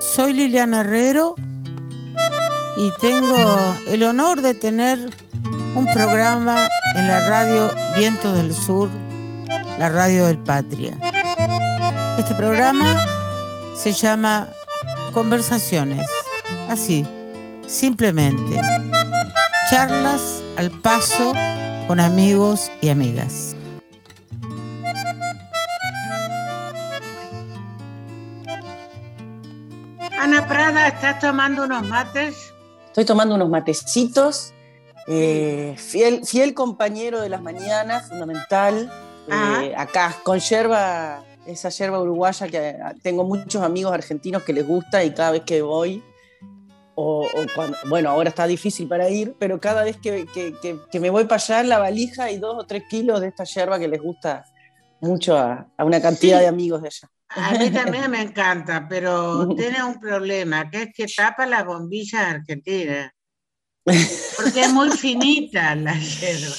Soy Liliana Herrero y tengo el honor de tener un programa en la radio Viento del Sur, la radio del Patria. Este programa se llama Conversaciones, así, simplemente. Charlas al paso con amigos y amigas. ¿Estás tomando unos mates? Estoy tomando unos matecitos. Eh, fiel, fiel compañero de las mañanas, fundamental. Eh, acá, con yerba, esa yerba uruguaya que tengo muchos amigos argentinos que les gusta y cada vez que voy, o, cuando, bueno, ahora está difícil para ir, pero cada vez que, que, me voy para allá en la valija hay dos o tres kilos de esta yerba que les gusta mucho a, una cantidad de amigos de allá. A mí también me encanta, pero tiene un problema, que es que tapa la bombilla argentina. Porque es muy finita la yerba.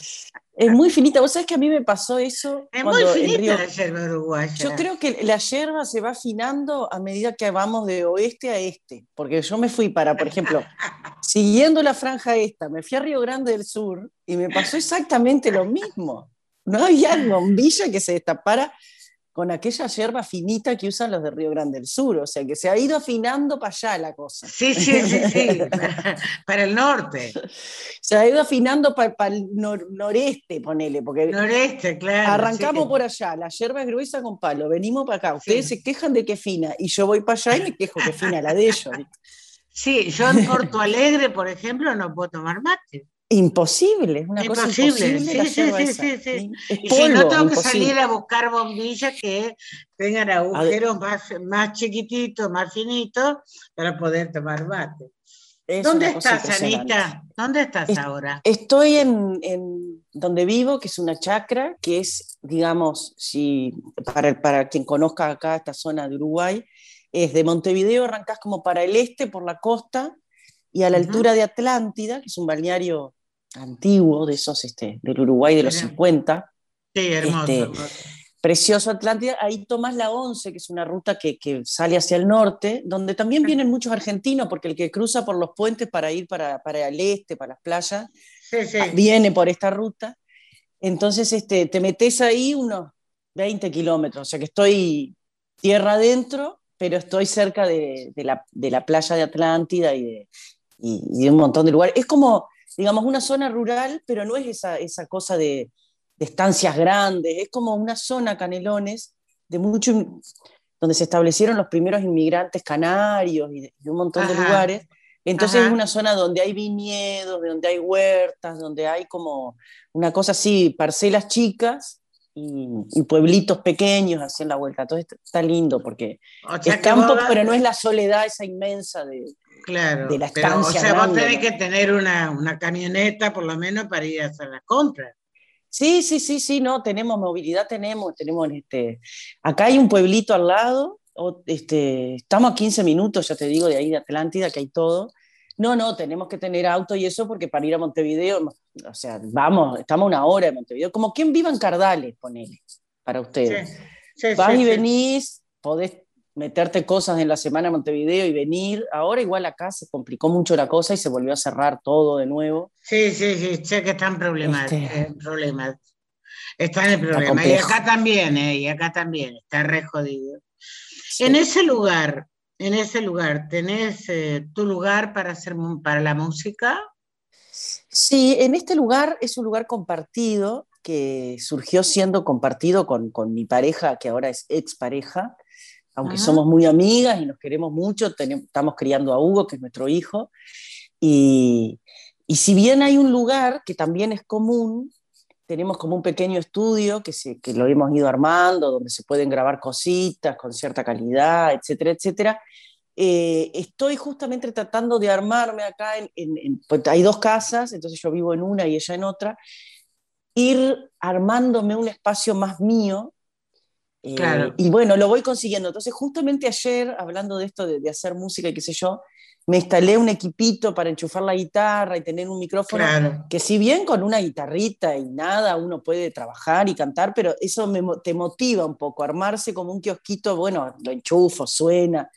Es muy finita. Vos sabés que a mí me pasó eso. Es muy finita la yerba uruguaya. Yo creo que la yerba se va afinando a medida que vamos de oeste a este. Porque yo me fui para, por ejemplo, siguiendo la franja esta, me fui a Río Grande del Sur y me pasó exactamente lo mismo. No había bombilla que se destapara con aquella hierba finita que usan los de Río Grande del Sur, o sea que se ha ido afinando para allá la cosa. Sí, sí, sí, sí, para, el norte. Se ha ido afinando para, el noreste, ponele, porque noreste, claro. Arrancamos por allá, la hierba es gruesa con palo, venimos para acá, ustedes se quejan de que fina, y yo voy para allá y me quejo que fina la de ellos. Sí, yo en Porto Alegre, por ejemplo, no puedo tomar mate. Imposible, es una imposible. cosa imposible. Sí, sí, sí, y si no tengo que salir a buscar bombillas que tengan agujeros más, más chiquititos, más finitos, para poder tomar mate. ¿Dónde estás, Anita? ¿Dónde estás ahora? Estoy en, en, donde vivo, que es una chacra, que es, digamos, si para, para quien conozca acá esta zona de Uruguay, es de Montevideo, arrancás como para el este, por la costa, y a la altura de Atlántida, que es un balneario antiguo de esos este, del Uruguay de los 50. Sí, hermoso, este, Precioso Atlántida, ahí tomas la 11, que es una ruta que, que, sale hacia el norte, donde también vienen muchos argentinos, porque el que cruza por los puentes para ir para, para el este, para las playas, viene por esta ruta. Entonces este, te metes ahí unos 20 kilómetros, o sea que estoy tierra adentro, pero estoy cerca de, de, la, de la, playa de Atlántida y de, y, de un montón de lugares. Es como, digamos, una zona rural, pero no es esa, esa cosa de, de, estancias grandes, es como una zona canelones de mucho, donde se establecieron los primeros inmigrantes canarios y de, un montón de lugares. Entonces es una zona donde hay viñedos, donde hay huertas, donde hay como una cosa así, parcelas chicas y, pueblitos pequeños en la vuelta. Entonces está lindo porque es campo, pero no es la soledad esa inmensa de, Claro, de la estancia. o sea, vos tenés que tener una, una, camioneta por lo menos para ir a hacer las compras. Sí, sí, sí, sí, no, tenemos movilidad, tenemos, tenemos este, acá hay un pueblito al lado, este, estamos a 15 minutos, ya te digo, de ahí de Atlántida, que hay todo. No, no, tenemos que tener auto y eso porque para ir a Montevideo, o sea, vamos, estamos una hora de Montevideo, como quien viva en Cardales, ponele, para ustedes. Sí, Vas y venís, podés meterte cosas en la semana a Montevideo y venir. Ahora igual acá se complicó mucho la cosa y se volvió a cerrar todo de nuevo. Sí, sí, sí, sé que están problemas, este... eh, problemas. Está en problema. y acá también, eh, y acá también, está re jodido. En ese lugar, en ese lugar, ¿tenés eh, tu lugar para hacer para la música? Sí, en este lugar es un lugar compartido que surgió siendo compartido con, con mi pareja, que ahora es expareja, aunque somos muy amigas y nos queremos mucho, estamos criando a Hugo, que es nuestro hijo, y, y, si bien hay un lugar que también es común, tenemos como un pequeño estudio que, se, que lo hemos ido armando, donde se pueden grabar cositas con cierta calidad, etcétera, etcétera. Eh, estoy justamente tratando de armarme acá, en, en, pues hay dos casas, entonces yo vivo en una y ella en otra, ir armándome un espacio más mío, eh, y bueno, lo voy consiguiendo. Entonces, justamente ayer, hablando de esto de, hacer música y qué sé yo, me instalé un equipito para enchufar la guitarra y tener un micrófono, que si bien con una guitarrita y nada uno puede trabajar y cantar, pero eso me, te motiva un poco, armarse como un kiosquito, bueno, lo enchufo, suena.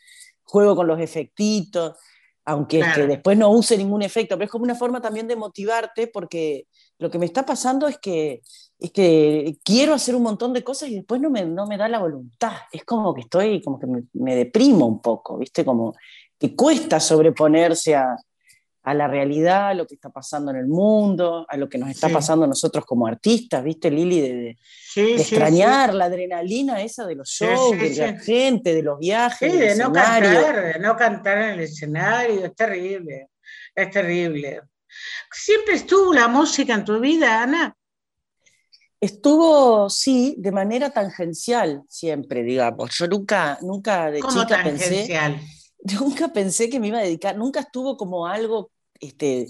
juego con los efectitos, aunque después no use ningún efecto, pero es como una forma también de motivarte porque lo que me está pasando es que, es que quiero hacer un montón de cosas y después no me, no me da la voluntad. Es como que estoy, como que me, me deprimo un poco, ¿viste? Como que cuesta sobreponerse a, a la realidad, a lo que está pasando en el mundo, a lo que nos está pasando nosotros como artistas, ¿viste, Lili? De, extrañar la adrenalina esa de los shows, de la gente, de los viajes. de no cantar, de no cantar en el escenario, es terrible, es terrible. ¿Siempre estuvo la música en tu vida, Ana? Estuvo, sí, de manera tangencial siempre, digamos. Yo nunca, nunca de ¿Cómo chica tangencial? pensé, nunca pensé que me iba a dedicar, nunca estuvo como algo este,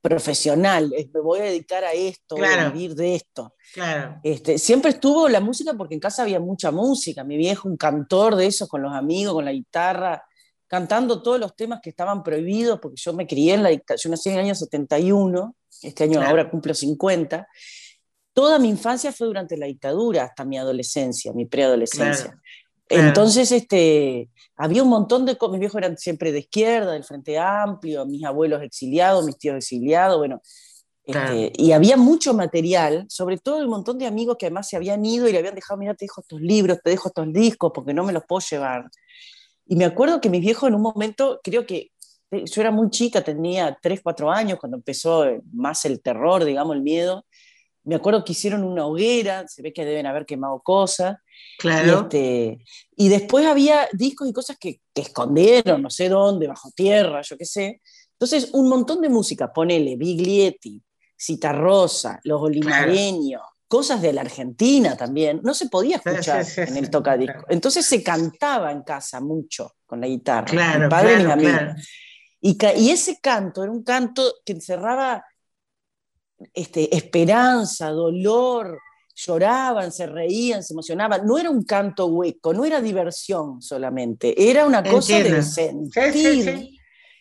profesional, me voy a dedicar a esto, voy a vivir de esto. Claro. Este, siempre estuvo la música porque en casa había mucha música, mi viejo un cantor de esos con los amigos, con la guitarra, cantando todos los temas que estaban prohibidos, porque yo me crié en la dictadura, yo nací en el año 71, este año ahora cumplo 50, toda mi infancia fue durante la dictadura, hasta mi adolescencia, mi preadolescencia. Entonces, este, había un montón de mis viejos eran siempre de izquierda, del Frente Amplio, mis abuelos exiliados, mis tíos exiliados, bueno, este, y había mucho material, sobre todo un montón de amigos que además se habían ido y le habían dejado, mira, te dejo estos libros, te dejo estos discos, porque no me los puedo llevar. Y me acuerdo que mis viejos en un momento, creo que eh, yo era muy chica, tenía 3, 4 años, cuando empezó más el terror, digamos, el miedo, me acuerdo que hicieron una hoguera, se ve que deben haber quemado cosas. Claro. Y, este, y después había discos y cosas que, que, escondieron, no sé dónde, bajo tierra, yo qué sé. Entonces, un montón de música, ponele Biglietti, Citarrosa, Los Olimareños, cosas de la Argentina también, no se podía escuchar en el tocadisco. Entonces se cantaba en casa mucho con la guitarra, claro, mi padre claro, y mis amigos. Y, y ese canto era un canto que encerraba este, esperanza, dolor, lloraban, se reían, se emocionaban. No era un canto hueco, no era diversión solamente, era una cosa de sentir.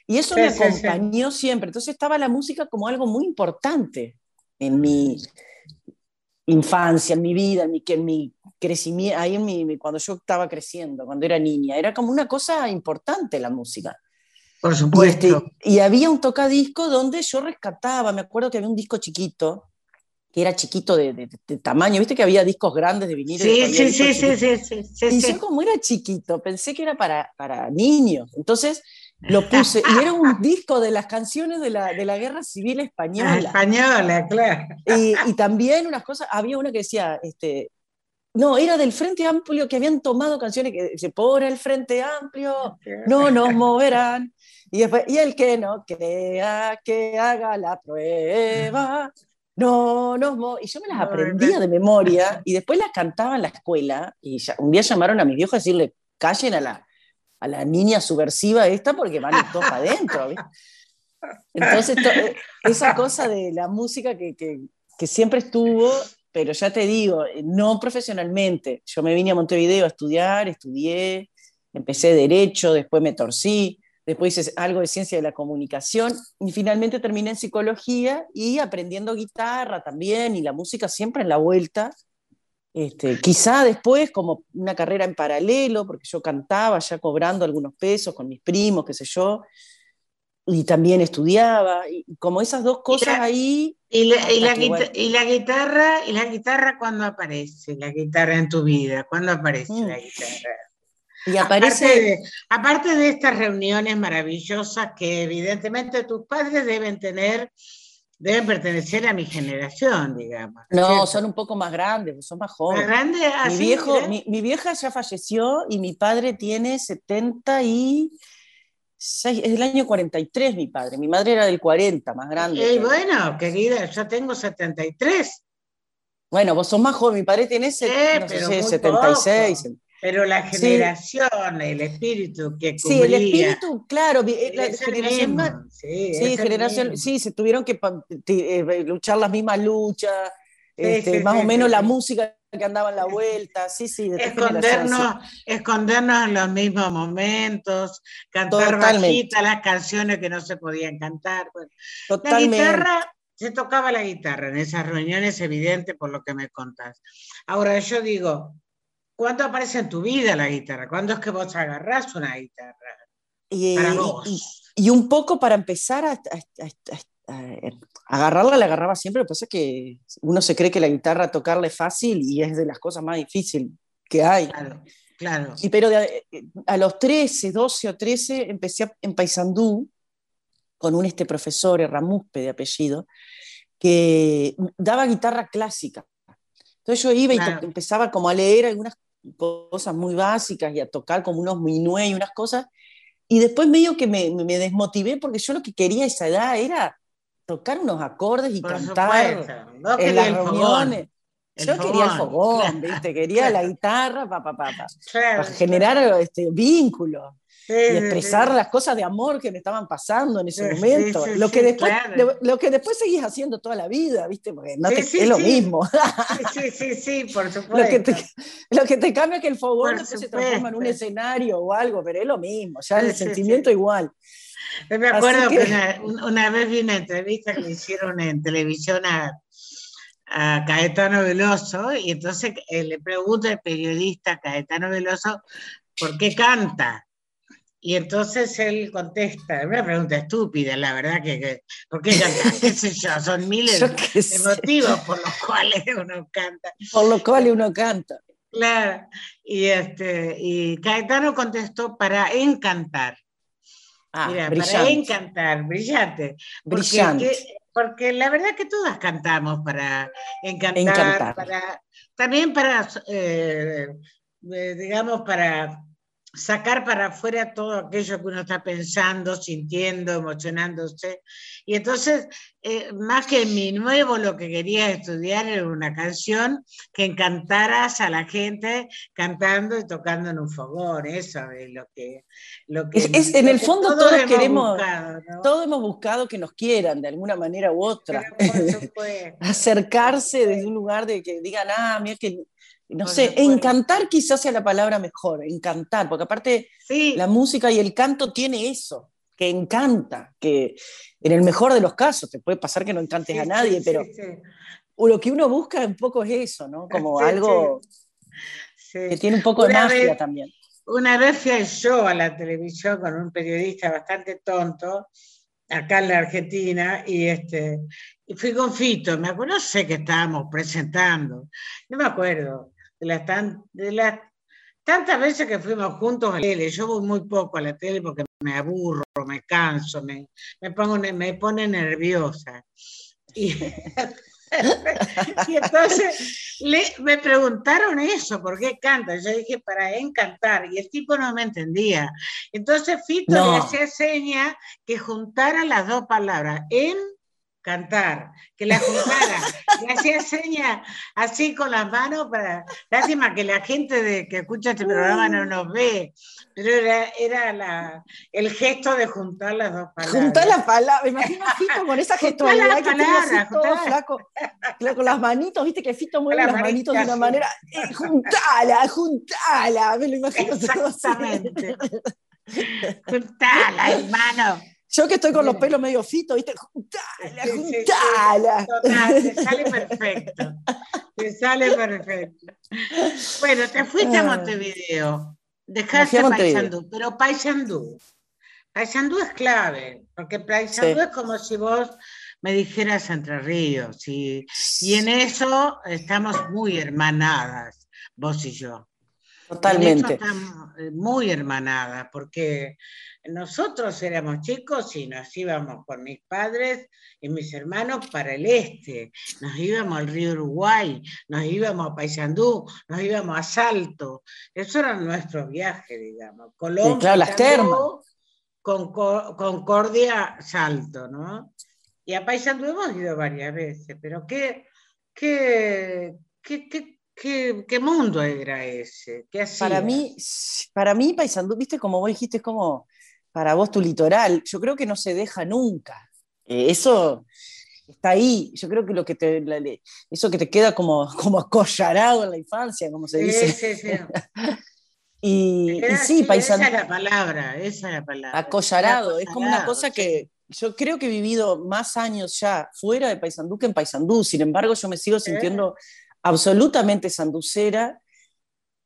Y eso me acompañó siempre. Entonces estaba la música como algo muy importante en mi infancia, en mi vida, en mi, en mi crecimiento, ahí en mi, cuando yo estaba creciendo, cuando era niña. Era como una cosa importante la música. Por supuesto. Y, este, y había un tocadisco donde yo rescataba, me acuerdo que había un disco chiquito, que era chiquito de, de, de tamaño, viste que había discos grandes de vinilo. Sí, sí, sí, sí, sí, sí, Y yo como era chiquito, pensé que era para, para niños. Entonces lo puse, y era un disco de las canciones de la, de la Guerra Civil Española. Española, claro. Y, y, también unas cosas, había una que decía, este, no, era del Frente Amplio que habían tomado canciones que dice, por el Frente Amplio no nos moverán. Y, después, y el que no crea que haga la prueba, no nos Y yo me las aprendía de memoria y después las cantaba en la escuela. Y un día llamaron a mis viejos a decirle, callen a la, a la niña subversiva esta porque van todos para adentro. Entonces, eh, esa cosa de la música que, que, que siempre estuvo pero ya te digo, no profesionalmente. Yo me vine a Montevideo a estudiar, estudié, empecé derecho, después me torcí, después hice algo de ciencia de la comunicación y finalmente terminé en psicología y aprendiendo guitarra también y la música siempre en la vuelta. Este, quizá después como una carrera en paralelo, porque yo cantaba ya cobrando algunos pesos con mis primos, qué sé yo, y también estudiaba, y como esas dos cosas ahí. Y la, y, la y la, guitarra, ¿y la guitarra cuándo aparece? La guitarra en tu vida, ¿cuándo aparece mm. la guitarra? Y aparece. Aparte de, aparte de, estas reuniones maravillosas que evidentemente tus padres deben tener, deben pertenecer a mi generación, digamos. No, ¿cierto? son un poco más grandes, son más jóvenes. ¿Más grandes? mi, viejo, mi, mi, vieja ya falleció y mi padre tiene 70 y es del año 43 mi padre, mi madre era del 40, más grande. Y bueno, querida, yo tengo 73. Bueno, vos sos más joven, mi padre tiene eh, no sé, 76. Poco. Pero la generación, sí. el espíritu que cubría. Sí, el espíritu, claro, la generación más, sí, sí generación, sí, se tuvieron que eh, luchar las mismas luchas, este, sí, más o menos la música que andaba en la vuelta, sí, sí. escondernos, escondernos en los mismos momentos, cantar bajita las canciones que no se podían cantar. Totalmente. La guitarra, se tocaba la guitarra en esas reuniones, evidente por lo que me contás. Ahora yo digo, ¿cuándo aparece en tu vida la guitarra? ¿Cuándo es que vos agarrás una guitarra? Y, y, un poco para empezar a, agarrarla, la agarraba siempre, lo que pasa es que uno se cree que la guitarra tocarla es fácil y es de las cosas más difíciles que hay. Claro, claro. Y pero a los 13, 12 o 13 empecé en Paysandú con un este profesor, Ramuspe de apellido, que daba guitarra clásica. Entonces yo iba y empezaba como a leer algunas cosas muy básicas y a tocar como unos minué y unas cosas. Y después medio que me, me, desmotivé porque yo lo que quería a esa edad era tocar unos acordes y cantar en las reuniones. Yo quería el fogón, ¿viste? Quería la guitarra para generar este, vínculos y expresar las cosas de amor que me estaban pasando en ese momento. lo, que después, lo, que después seguís haciendo toda la vida, ¿viste? Porque no es lo mismo. Sí, sí, sí, por supuesto. lo, que te, lo que te cambia es que el fogón después se transforma en un escenario o algo, pero es lo mismo, ya el sentimiento igual. me acuerdo que, una, vez vi una entrevista que hicieron en televisión a, a Caetano Veloso y entonces eh, le pregunta el periodista Caetano Veloso por qué canta. Y entonces él contesta, una pregunta estúpida, la verdad que, ¿por qué? ¿Qué sé yo? Son miles de motivos por los cuales uno canta. Por los cuales uno canta. Claro, y, este, y Caetano contestó para encantar. Ah, Mira, para encantar, brillante. Porque, porque la verdad que todas cantamos para encantar, para también para, eh, eh, digamos, para sacar para afuera todo aquello que uno está pensando, sintiendo, emocionándose. Y entonces, eh, más que mi nuevo, lo que quería estudiar era una canción que encantaras a la gente cantando y tocando en un fogón. Eso es lo que... Lo que es, en el fondo todos, queremos, todos hemos buscado que nos quieran de alguna manera u otra. Acercarse desde un lugar de que digan, ah, mira que no sé, encantar quizás sea la palabra mejor, encantar, porque aparte la música y el canto tiene eso, que encanta, que en el mejor de los casos, te puede pasar que no encantes a nadie, pero lo que uno busca un poco es eso, ¿no? Como algo que tiene un poco de magia también. Una vez fui yo a la televisión con un periodista bastante tonto, acá en la Argentina, y, este, y fui con Fito, me acuerdo, no sé qué estábamos presentando, no me acuerdo, de las, de las tantas veces que fuimos juntos a la tele. Yo voy muy poco a la tele porque me aburro, me canso, me, me, pongo, me pone nerviosa. Y, entonces me preguntaron eso, ¿por qué canta? Yo dije, para encantar, y el tipo no me entendía. Entonces Fito le hacía seña que juntara las dos palabras, en cantar, que la juntara, y hacía señas así con las manos para, lástima que la gente de, que escucha este programa no nos ve, pero era, era la, el gesto de juntar las dos palabras. Juntar las palabras, me imagino a Fito con esa gestualidad que palabras, todo flaco, con las manitos, viste que Fito mueve las, manitos de una manera, eh, juntala, juntala, me lo imagino Exactamente. Juntala, hermano. Yo que estoy con los pelos medio fitos, ¿viste? Juntala, juntala. te sale perfecto. Te sale perfecto. Bueno, te fuiste a ah. Montevideo. Dejaste Paysandú, pero Paysandú. Paysandú es clave, porque Paysandú es como si vos me dijeras Entre Ríos. Y, y en eso estamos muy hermanadas, vos y yo. Totalmente. estamos eh, muy hermanadas, porque nosotros éramos chicos y nos íbamos con mis padres y mis hermanos para el este, nos íbamos al río Uruguay, nos íbamos a Paysandú, nos íbamos a Salto, eso era nuestro viaje, digamos. Claro, las termas. Con, Concordia, Salto, ¿no? Y a Paysandú hemos ido varias veces, pero qué, qué, qué, qué ¿Qué, mundo era ese? ¿Qué para mí, para mí, Paysandú, viste, como vos dijiste, es como para vos tu litoral, yo creo que no se deja nunca. Eh, eso está ahí. Yo creo que lo que te, eso que te queda como, como acollarado en la infancia, como se dice. Sí, sí, y, sí, Esa es la palabra, esa es la palabra. Acollarado, es como una cosa que yo creo que he vivido más años ya fuera de Paysandú que en Paysandú. Sin embargo, yo me sigo sintiendo absolutamente sanducera.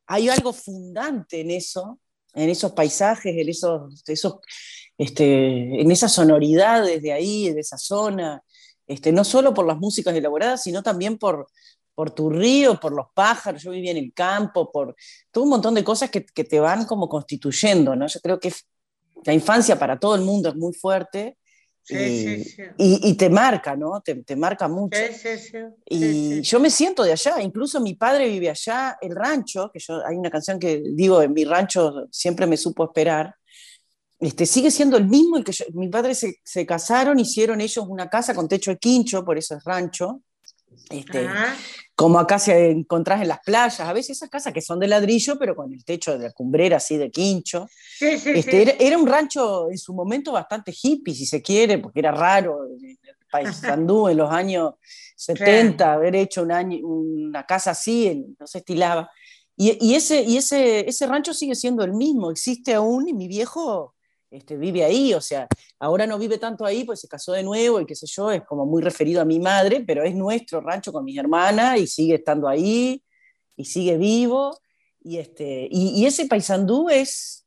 Hay algo fundante en eso en esos paisajes, en, esos, esos, este, en esas sonoridades de ahí, de esa zona, este, no solo por las músicas elaboradas, sino también por, por tu río, por los pájaros, yo vivía en el campo, por todo un montón de cosas que, te van como constituyendo, ¿no? Yo creo que la infancia para todo el mundo es muy fuerte y, te marca, ¿no? Te, marca mucho. y yo me siento de allá, incluso mi padre vive allá, el rancho, que yo, hay una canción que digo, en mi rancho siempre me supo esperar, este, sigue siendo el mismo, el que mi padre se, se, casaron, hicieron ellos una casa con techo de quincho, por eso es rancho, este, como acá se encontrás en las playas, a veces esas casas que son de ladrillo, pero con el techo de cumbrera así de quincho. este, era, un rancho en su momento bastante hippie, si se quiere, porque era raro en el país Sandú en los años 70 haber hecho un año, una casa así, no se estilaba. Y, y, ese, y ese, ese rancho sigue siendo el mismo, existe aún, y mi viejo este, vive ahí, o sea, ahora no vive tanto ahí, pues se casó de nuevo y qué sé yo, es como muy referido a mi madre, pero es nuestro rancho con mi hermana y sigue estando ahí y sigue vivo. Y, este, y, ese Paysandú es,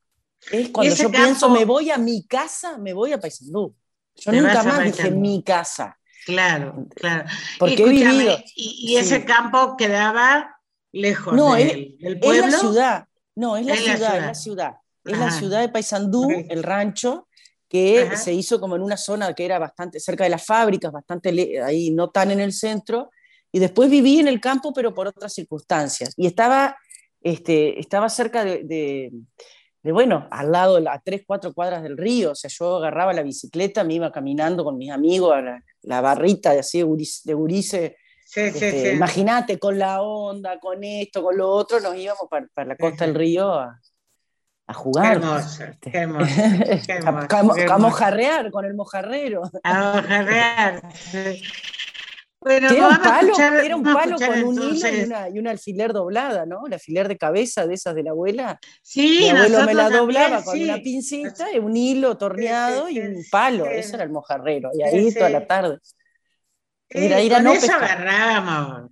es cuando yo pienso, me voy a mi casa, me voy a Paysandú. Yo nunca más dije mi casa. Claro, claro. Porque he vivido. Y, ese campo quedaba lejos no, del, pueblo. Es la ciudad. No, es la, ciudad, es la ciudad es la ciudad de Paysandú, el rancho, que se hizo como en una zona que era bastante cerca de las fábricas, bastante ahí, no tan en el centro, y después viví en el campo, pero por otras circunstancias. Y estaba, este, estaba cerca de, bueno, al lado, a tres, cuatro cuadras del río, o sea, yo agarraba la bicicleta, me iba caminando con mis amigos a la, barrita de así de Urice. Este, imagínate, con la onda, con esto, con lo otro, nos íbamos para, para la costa del río a, a jugar. Qué hermoso, este, qué hermoso. Qué a, mojarrear con el mojarrero. A mojarrear. Bueno, era, un palo, era un palo con un hilo y una, y una, alfiler doblada, ¿no? El alfiler de cabeza de esas de la abuela. Sí, Mi abuelo me la doblaba con una pincita, un hilo torneado y un palo. Eso era el mojarrero. Y ahí toda la tarde. Era ir a no agarrábamos.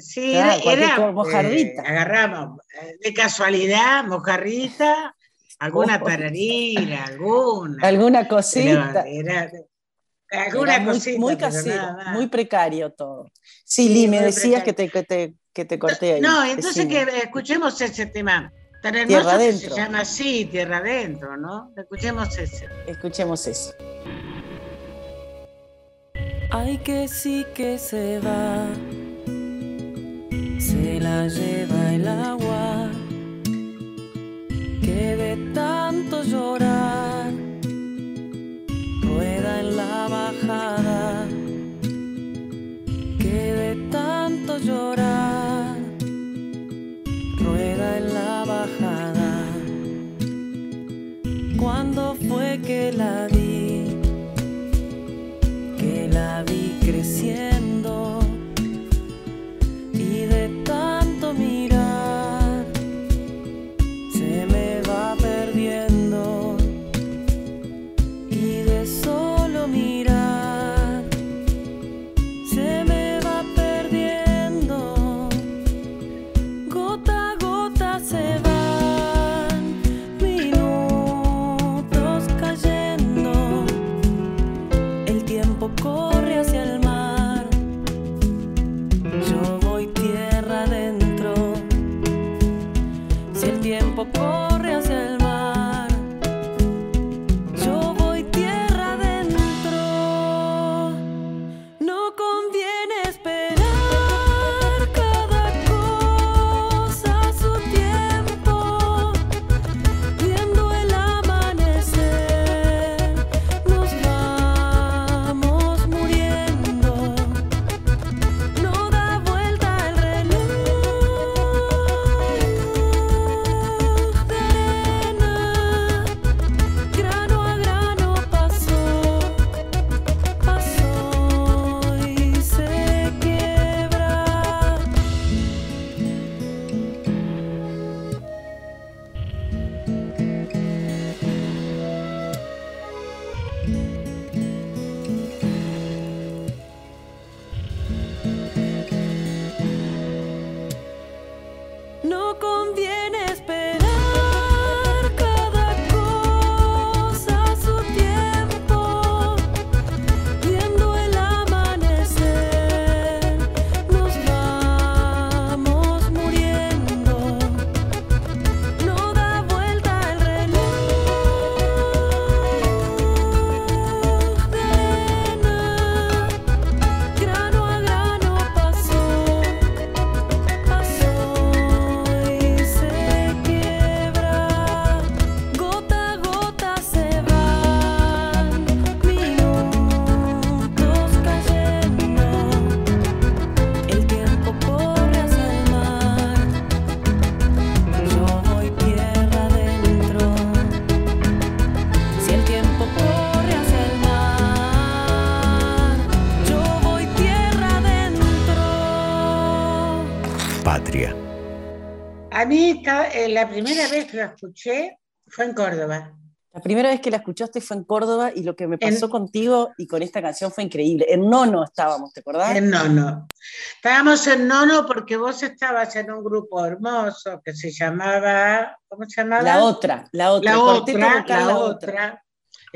Sí, era, mojarrita. Eh, agarramos eh, de casualidad mojarrita, alguna tararina, alguna. Alguna cosita. alguna cosita. Muy, casero, muy precario todo. Sí, Li, me decías que te, que te, que, te, corté ahí. No, entonces que escuchemos ese tema. Tan hermoso tierra se llama así, Tierra Adentro, ¿no? Escuchemos ese. Escuchemos eso. Ay, que sí que se va se la lleva el agua, que de tanto llorar rueda en la bajada, que de tanto llorar rueda en la bajada. ¿Cuándo fue que la vi? Que la vi creciendo Eh, la primera vez que la escuché fue en Córdoba. La primera vez que la escuchaste fue en Córdoba y lo que me pasó contigo y con esta canción fue increíble. En Nono estábamos, ¿te acordás? En Nono. Estábamos en Nono porque vos estabas en un grupo hermoso que se llamaba, ¿cómo se llamaba? La otra, la otra. La otra, la, otra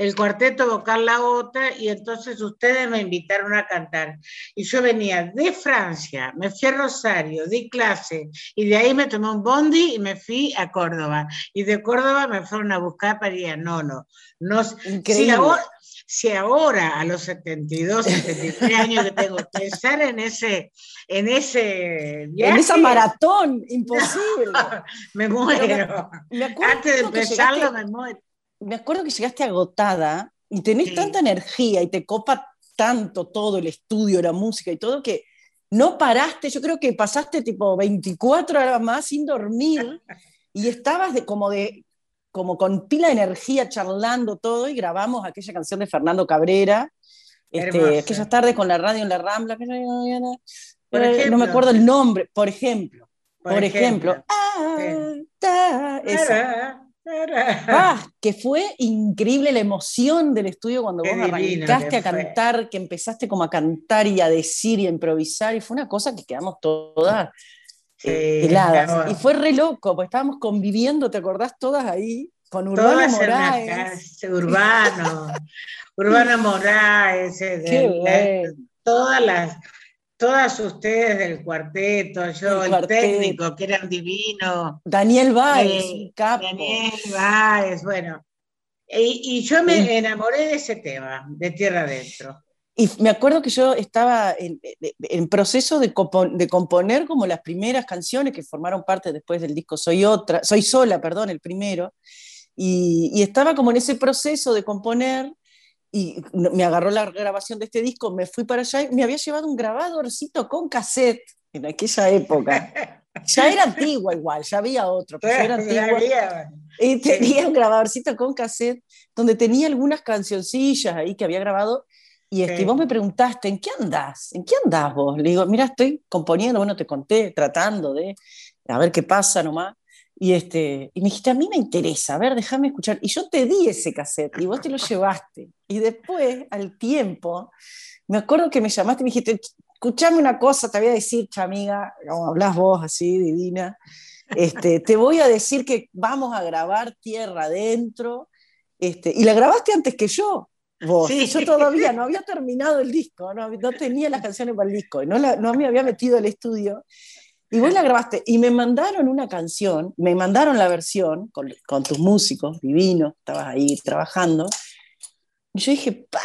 el cuarteto vocal La Otra, y entonces ustedes me invitaron a cantar. Y yo venía de Francia, me fui a Rosario, di clase, y de ahí me tomé un bondi y me fui a Córdoba. Y de Córdoba me fueron a buscar para ir a Nono. No, si, ahora, si ahora, a los 72, 73 años que tengo, pensar en ese, en ese En esa maratón, imposible. me muero. Antes de empezarlo, me muero me acuerdo que llegaste agotada y tenés tanta energía y te copa tanto todo el estudio, la música y todo que no paraste, yo creo que pasaste tipo 24 horas más sin dormir y estabas de, como de como con pila de energía charlando todo y grabamos aquella canción de Fernando Cabrera, este, aquellas tardes con la radio en la Rambla, eh, no me acuerdo el nombre, por ejemplo, por, ejemplo, ah, esa. Ah, que fue increíble la emoción del estudio cuando vos arrancaste a cantar, que empezaste como a cantar y a decir y a improvisar, y fue una cosa que quedamos todas eh, heladas. Y fue re loco, porque estábamos conviviendo, ¿te acordás? Todas ahí, con Urbano Moraes. Urbano, Urbano Moraes, todas las todas ustedes del cuarteto, yo, el, técnico, que era un divino. Daniel Báez, eh, Daniel Báez, bueno. Y, yo me enamoré de ese tema, de Tierra Adentro. Y me acuerdo que yo estaba en, proceso de, de, componer como las primeras canciones que formaron parte después del disco Soy Otra, Soy Sola, perdón, el primero. Y, y estaba como en ese proceso de componer y me agarró la grabación de este disco, me fui para allá y me había llevado un grabadorcito con cassette en aquella época. Ya era antigua igual, ya había otro, pero era antigua. Y tenía un grabadorcito con cassette donde tenía algunas cancioncillas ahí que había grabado. Y este, vos me preguntaste, ¿en qué andás? ¿En qué andás vos? Le digo, mira, estoy componiendo, bueno, te conté, tratando de a ver qué pasa nomás. Y, este, y me dijiste, a mí me interesa, a ver, déjame escuchar. Y yo te di ese cassette y vos te lo llevaste. Y después, al tiempo, me acuerdo que me llamaste y me dijiste, escuchame una cosa, te voy a decir, amiga, como hablas vos así, divina, este, te voy a decir que vamos a grabar Tierra Adentro. Este, y la grabaste antes que yo. Vos. Sí. Yo todavía no había terminado el disco, no, no tenía las canciones para el disco, no, la, no me había metido al estudio. Y vos la grabaste y me mandaron una canción, me mandaron la versión con, con tus músicos divinos, estabas ahí trabajando. Y yo dije, pa,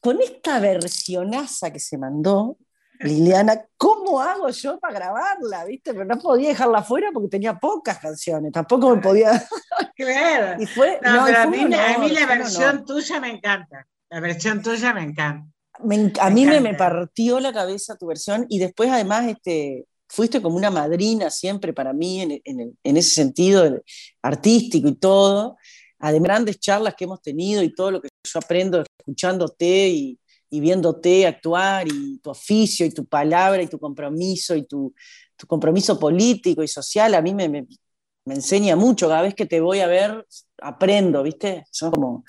con esta versionaza que se mandó, Liliana, ¿cómo hago yo para grabarla? ¿Viste? Pero no podía dejarla fuera porque tenía pocas canciones, tampoco me podía. Claro. y fue, no, pero a, mí, a, mí, la versión tuya me encanta. La versión tuya me encanta. a mí me, me, partió la cabeza tu versión y después además este, fuiste como una madrina siempre para mí en, en, ese sentido artístico y todo, además grandes charlas que hemos tenido y todo lo que yo aprendo escuchándote y, y viéndote actuar y tu oficio y tu palabra y tu compromiso y tu, tu compromiso político y social, a mí me, me, me, enseña mucho, cada vez que te voy a ver aprendo, ¿viste? Son como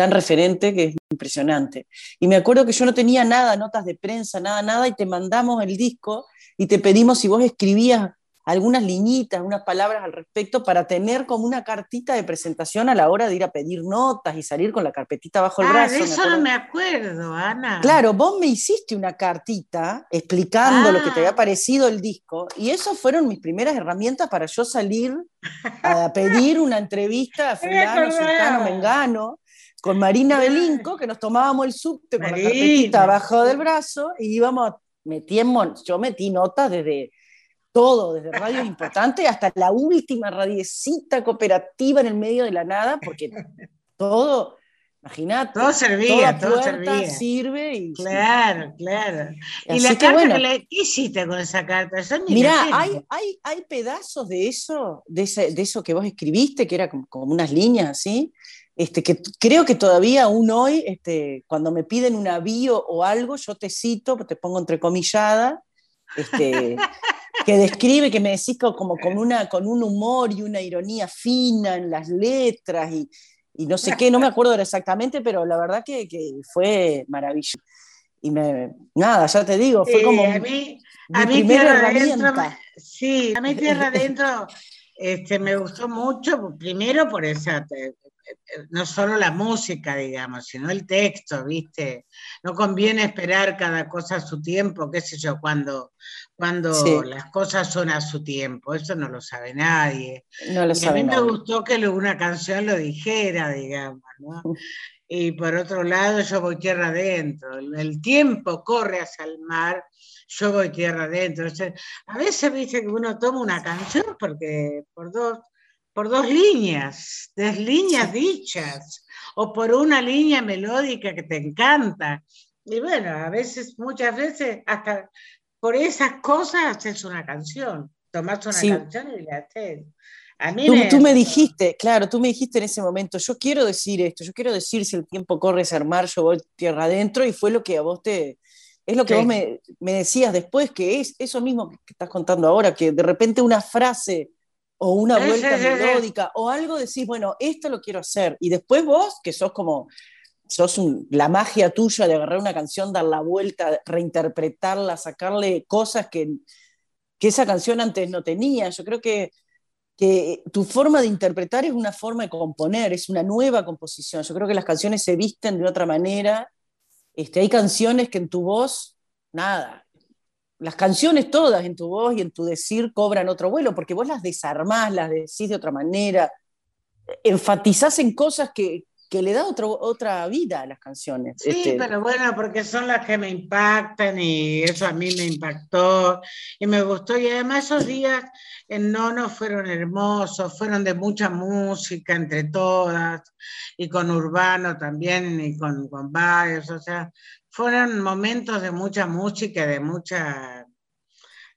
tan referente que es impresionante. Y me acuerdo que yo no tenía nada, notas de prensa, nada, nada, y te mandamos el disco y te pedimos si vos escribías algunas liñitas, unas palabras al respecto para tener como una cartita de presentación a la hora de ir a pedir notas y salir con la carpetita bajo el ah, brazo. De eso no me acuerdo, Ana. Claro, vos me hiciste una cartita explicando lo que te había ah. parecido el disco y esas fueron mis primeras herramientas para yo salir a pedir una entrevista a fulano, sultano, mengano con Marina Belinco, que nos tomábamos el subte con la carpetita abajo del brazo y íbamos metíamos, yo metí notas desde todo, desde radios importantes hasta la última radiecita cooperativa en el medio de la nada, porque todo, imagínate. Todo servía, todo servía. sirve y. Claro, claro. ¿Y la carta ¿qué hiciste con esa carta? Mira, hay, hay, hay pedazos de eso, de, de eso que vos escribiste, que era como, como unas líneas así, este, que creo que todavía aún hoy, este, cuando me piden un avío o algo, yo te cito, te pongo entrecomillada, este, que describe, que me decís como con, una, con un humor y una ironía fina en las letras y, y no sé qué, no me acuerdo exactamente, pero la verdad que, que fue maravilloso. Y me, nada, ya te digo, fue como a mí, a mí tierra adentro, sí, a mí tierra adentro este, me gustó mucho, primero por esa, no solo la música, digamos, sino el texto, ¿viste? No conviene esperar cada cosa a su tiempo, qué sé yo, cuando, cuando las cosas son a su tiempo, eso no lo sabe nadie. No lo a mí me gustó que una canción lo dijera, digamos, ¿no? Y por otro lado, yo voy tierra adentro, el tiempo corre hacia el mar, yo voy tierra adentro. a veces viste que uno toma una canción porque por dos por dos líneas, dos líneas dichas, o por una línea melódica que te encanta. Y bueno, a veces, muchas veces, hasta por esas cosas haces una canción. Tomás una canción y la haces. A mí tú, me... tú, me... dijiste, claro, tú me dijiste en ese momento, yo quiero decir esto, yo quiero decir si el tiempo corre a armar, yo voy tierra adentro, y fue lo que a vos te, es lo que vos me, me, decías después, que es eso mismo que estás contando ahora, que de repente una frase o una vuelta melódica o algo decís, bueno, esto lo quiero hacer. Y después vos, que sos como, sos la magia tuya de agarrar una canción, dar la vuelta, reinterpretarla, sacarle cosas que, que esa canción antes no tenía. Yo creo que, que tu forma de interpretar es una forma de componer, es una nueva composición. Yo creo que las canciones se visten de otra manera. Este, hay canciones que en tu voz, nada, las canciones todas en tu voz y en tu decir cobran otro vuelo, porque vos las desarmás, las decís de otra manera, enfatizás en cosas que, le da otro, otra vida a las canciones. Sí, este, pero bueno, porque son las que me impactan y eso a mí me impactó y me gustó. Y además esos días en Nono fueron hermosos, fueron de mucha música entre todas y con Urbano también y con, con varios, o sea, fueron momentos de mucha música, de mucha,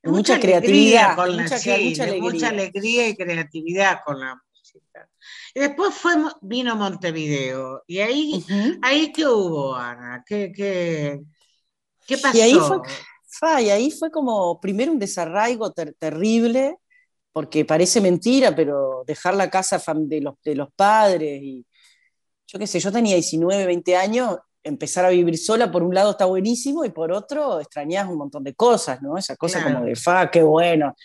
mucha, creatividad, con mucha, alegría. mucha alegría y creatividad con la música. Y después fue, vino Montevideo. ¿Y ahí, ahí qué hubo, Ana? ¿Qué, qué, qué pasó? Y ahí fue, y ahí fue como primero un desarraigo terrible, porque parece mentira, pero dejar la casa de los, de los padres y yo qué sé, yo tenía 19, 20 años empezar a vivir sola, por un lado está buenísimo y por otro extrañas un montón de cosas, ¿no? Esa cosa como de, fa, qué bueno.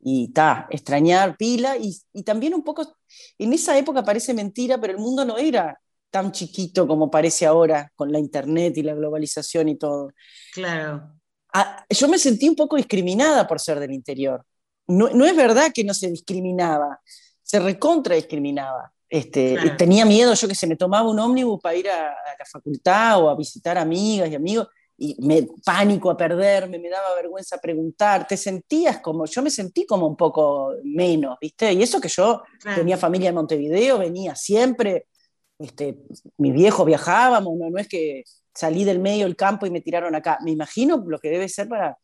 Y ta, extrañar pila y, y, también un poco, en esa época parece mentira, pero el mundo no era tan chiquito como parece ahora con la internet y la globalización y todo. Claro. Ah, yo me sentí un poco discriminada por ser del interior. No, no es verdad que no se discriminaba, se recontra discriminaba. Este, Tenía miedo yo que se me tomaba un ómnibus para ir a, la facultad o a visitar amigas y amigos y me pánico a perderme, me daba vergüenza preguntar, te sentías como, yo me sentí como un poco menos, ¿viste? Y eso que yo tenía familia en Montevideo, venía siempre, este, mis viejos viajábamos, no, no es que salí del medio del campo y me tiraron acá, me imagino lo que debe ser para,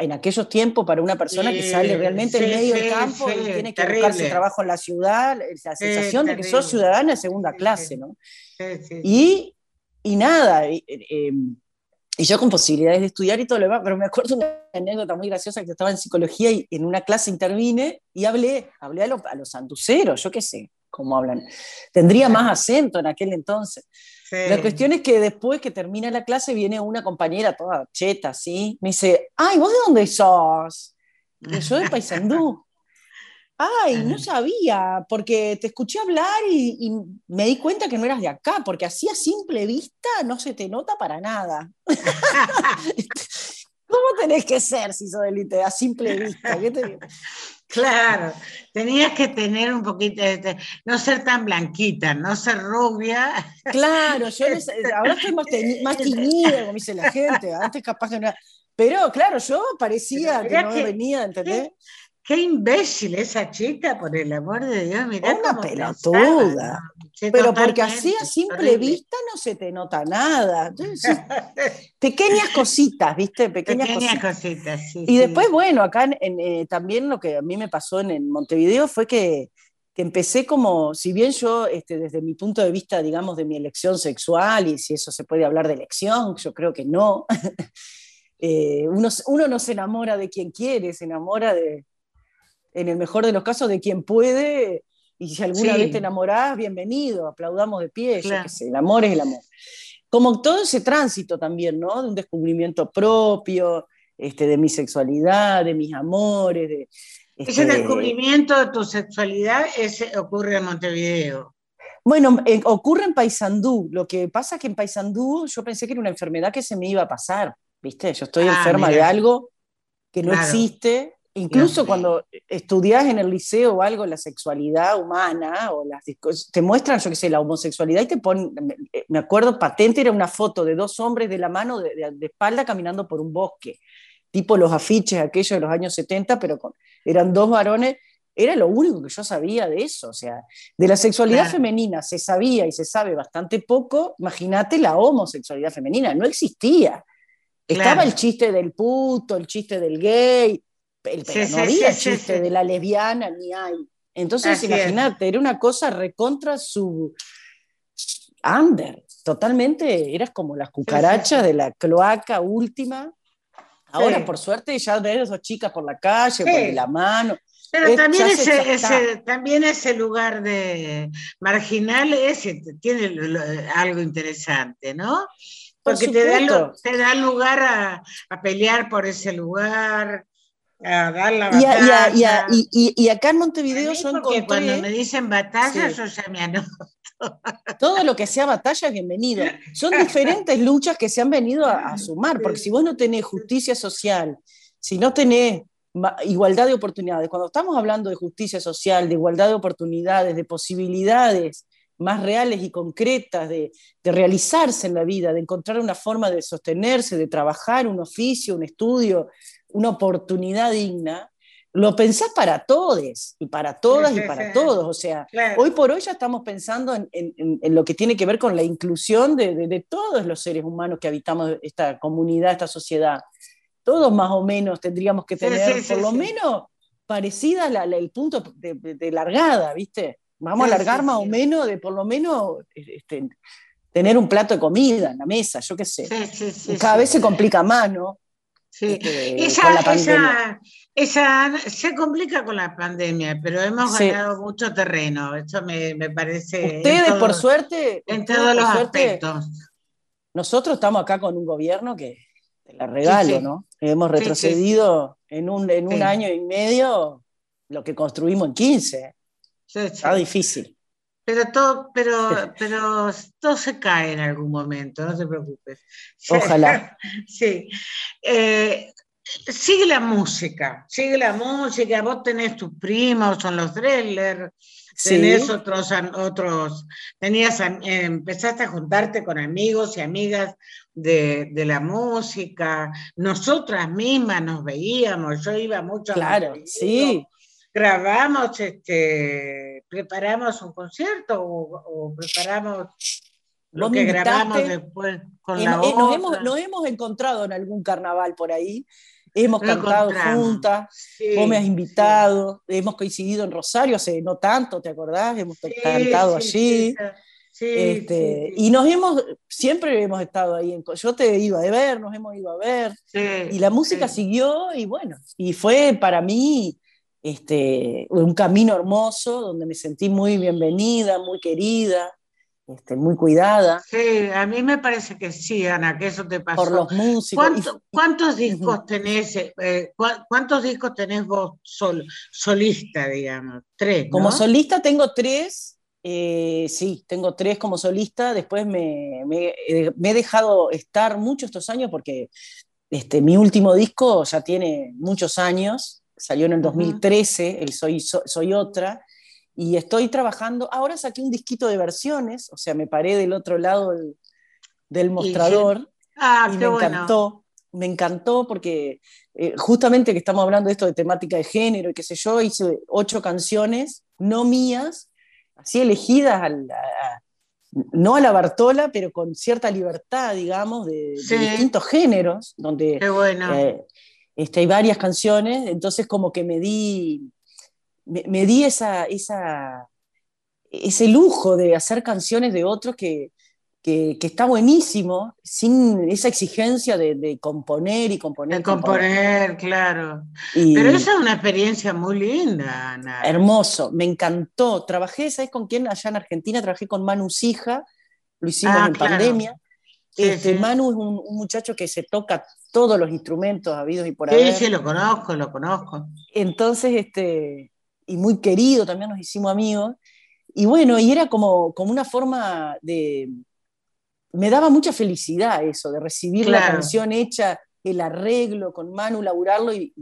en aquellos tiempos para una persona que sale realmente en medio del campo y tiene que buscar buscarse trabajo en la ciudad, la sensación de que sos ciudadana de segunda clase, ¿no? Y, y, nada, y, em, y, yo con posibilidades de estudiar y todo lo demás, pero me acuerdo una anécdota muy graciosa que yo estaba en psicología y en una clase intervine y hablé, hablé a, a los sanduceros, yo qué sé cómo hablan. Tendría más acento en aquel entonces. La cuestión es que después que termina la clase viene una compañera toda cheta, ¿sí? Me dice, ay, ¿vos de dónde sos? Y yo de Paysandú. Ay, no sabía, porque te escuché hablar y, me di cuenta que no eras de acá, porque así a simple vista no se te nota para nada. ¿Cómo tenés que ser si sos élite a simple vista? ¿Qué te Claro, tenías que tener un poquito, de, no ser tan blanquita, no ser rubia. Claro, yo ahora estoy más, más tímida, como dice la gente, antes capaz que no. Pero claro, yo parecía que no venía, ¿entendés? Qué imbécil esa chica, por el amor de Dios, mirá Una pelotuda. Pero porque así a simple vista no se te nota nada. pequeñas cositas, ¿viste? Pequeñas, cositas. sí, y después, bueno, acá eh, también lo que a mí me pasó en, Montevideo fue que, que, empecé como, si bien yo, este, desde mi punto de vista, digamos, de mi elección sexual, y si eso se puede hablar de elección, yo creo que no. eh, uno, uno no se enamora de quien quiere, se enamora de, en el mejor de los casos, de quien puede, y si alguna vez te enamorás, bienvenido, aplaudamos de pie, el amor es el amor. Como todo ese tránsito también, ¿no? De un descubrimiento propio, este, de mi sexualidad, de mis amores, de, ese este, descubrimiento de tu sexualidad ese ocurre en Montevideo. Bueno, ocurre en Paysandú. Lo que pasa es que en Paysandú yo pensé que era una enfermedad que se me iba a pasar, ¿viste? Yo estoy ah, enferma de algo que no existe. Incluso cuando estudias en el liceo o algo, la sexualidad humana, o las, te muestran, yo qué sé, la homosexualidad y te ponen, me acuerdo patente, era una foto de dos hombres de la mano de, de espalda caminando por un bosque. Tipo los afiches aquellos de los años 70, pero con, eran dos varones, era lo único que yo sabía de eso, o sea, de la sexualidad femenina se sabía y se sabe bastante poco, imagínate la homosexualidad femenina, no existía. Estaba el chiste del puto, el chiste del gay, pero no había chiste de la lesbiana ni hay. Entonces, imagínate, era una cosa recontra su under, totalmente, eras como las cucarachas de la cloaca última. Ahora, por suerte, ya ves a esas chicas por la calle, por la mano. Pero también, ese, también ese lugar de marginal ese tiene algo interesante, ¿no? Porque te da, te da, lugar a, a, pelear por ese lugar, a dar la batalla. Y, y, y acá en Montevideo son cuando me dicen batalla, yo ya me anoto. Todo lo que sea batalla es bienvenido. Son diferentes luchas que se han venido a, sumar, porque si vos no tenés justicia social, si no tenés igualdad de oportunidades, cuando estamos hablando de justicia social, de igualdad de oportunidades, de posibilidades más reales y concretas de, de, realizarse en la vida, de encontrar una forma de sostenerse, de trabajar un oficio, un estudio, una oportunidad digna, lo pensás para todos y para todas y para todos. O sea, hoy por hoy ya estamos pensando en, en, lo que tiene que ver con la inclusión de, de, todos los seres humanos que habitamos esta comunidad, esta sociedad. Todos más o menos tendríamos que tener, por lo menos, parecida el punto de, largada, ¿viste? Vamos a largar más o menos de por lo menos este, tener un plato de comida en la mesa, yo qué sé. Cada vez se complica más, ¿no? Sí, este, esa, esa, se complica con la pandemia, pero hemos ganado mucho terreno. Eso me, me parece. Ustedes, por suerte. En todos los aspectos. Nosotros estamos acá con un gobierno que te la regalo, ¿no? Hemos retrocedido en un, en un año y medio lo que construimos en 15. Está difícil. Pero todo, pero, pero todo se cae en algún momento, no te preocupes. Ojalá. sí. Eh, sigue la música, sigue la música, vos tenés tus primos, son los Drellers, tenés otros, otros, tenías, empezaste a juntarte con amigos y amigas de, de, la música, nosotras mismas nos veíamos, yo iba mucho claro, sí grabamos, este, preparamos un concierto o, preparamos lo que grabamos después con la eh, nos, hemos, nos hemos encontrado en algún carnaval por ahí, hemos cantado juntas, vos me has invitado, hemos coincidido en Rosario hace no tanto, ¿te acordás? Hemos cantado allí. Este, y nos hemos, siempre hemos estado ahí, en, yo te iba a ver, nos hemos ido a ver, y la música siguió y bueno, y fue para mí este, un camino hermoso donde me sentí muy bienvenida, muy querida, este, muy cuidada. Sí, a mí me parece que sí, Ana, que eso te pasó. Por los músicos. ¿Cuántos discos tenés, eh, cuántos discos tenés vos sol, solista, digamos? Tres. Como solista tengo tres. Eh, sí, tengo tres como solista. Después me, me, he dejado estar mucho estos años porque este, mi último disco ya tiene muchos años salió en el 2013, el Soy, Soy Otra, y estoy trabajando, ahora saqué un disquito de versiones, o sea, me paré del otro lado del, mostrador ah, y me encantó, me encantó porque eh, justamente que estamos hablando de esto de temática de género y qué sé yo, hice ocho canciones, no mías, así elegidas no a la Bartola, pero con cierta libertad, digamos, de, distintos géneros, donde Qué bueno. Eh, este, hay varias canciones, entonces como que me di, me, di esa, esa, ese lujo de hacer canciones de otros que, que, está buenísimo, sin esa exigencia de, componer y componer. De componer, claro. Pero esa es una experiencia muy linda, Ana. Hermoso, me encantó. Trabajé, ¿sabes con quién? Allá en Argentina trabajé con Manu Sija, lo hicimos ah, en pandemia. Este, Manu es un, muchacho que se toca todos los instrumentos habidos y por ahí. Sí, sí, lo conozco, lo conozco. Entonces, este, y muy querido, también nos hicimos amigos. Y bueno, y era como, como una forma de, me daba mucha felicidad eso, de recibir la canción hecha, el arreglo con Manu, laburarlo y,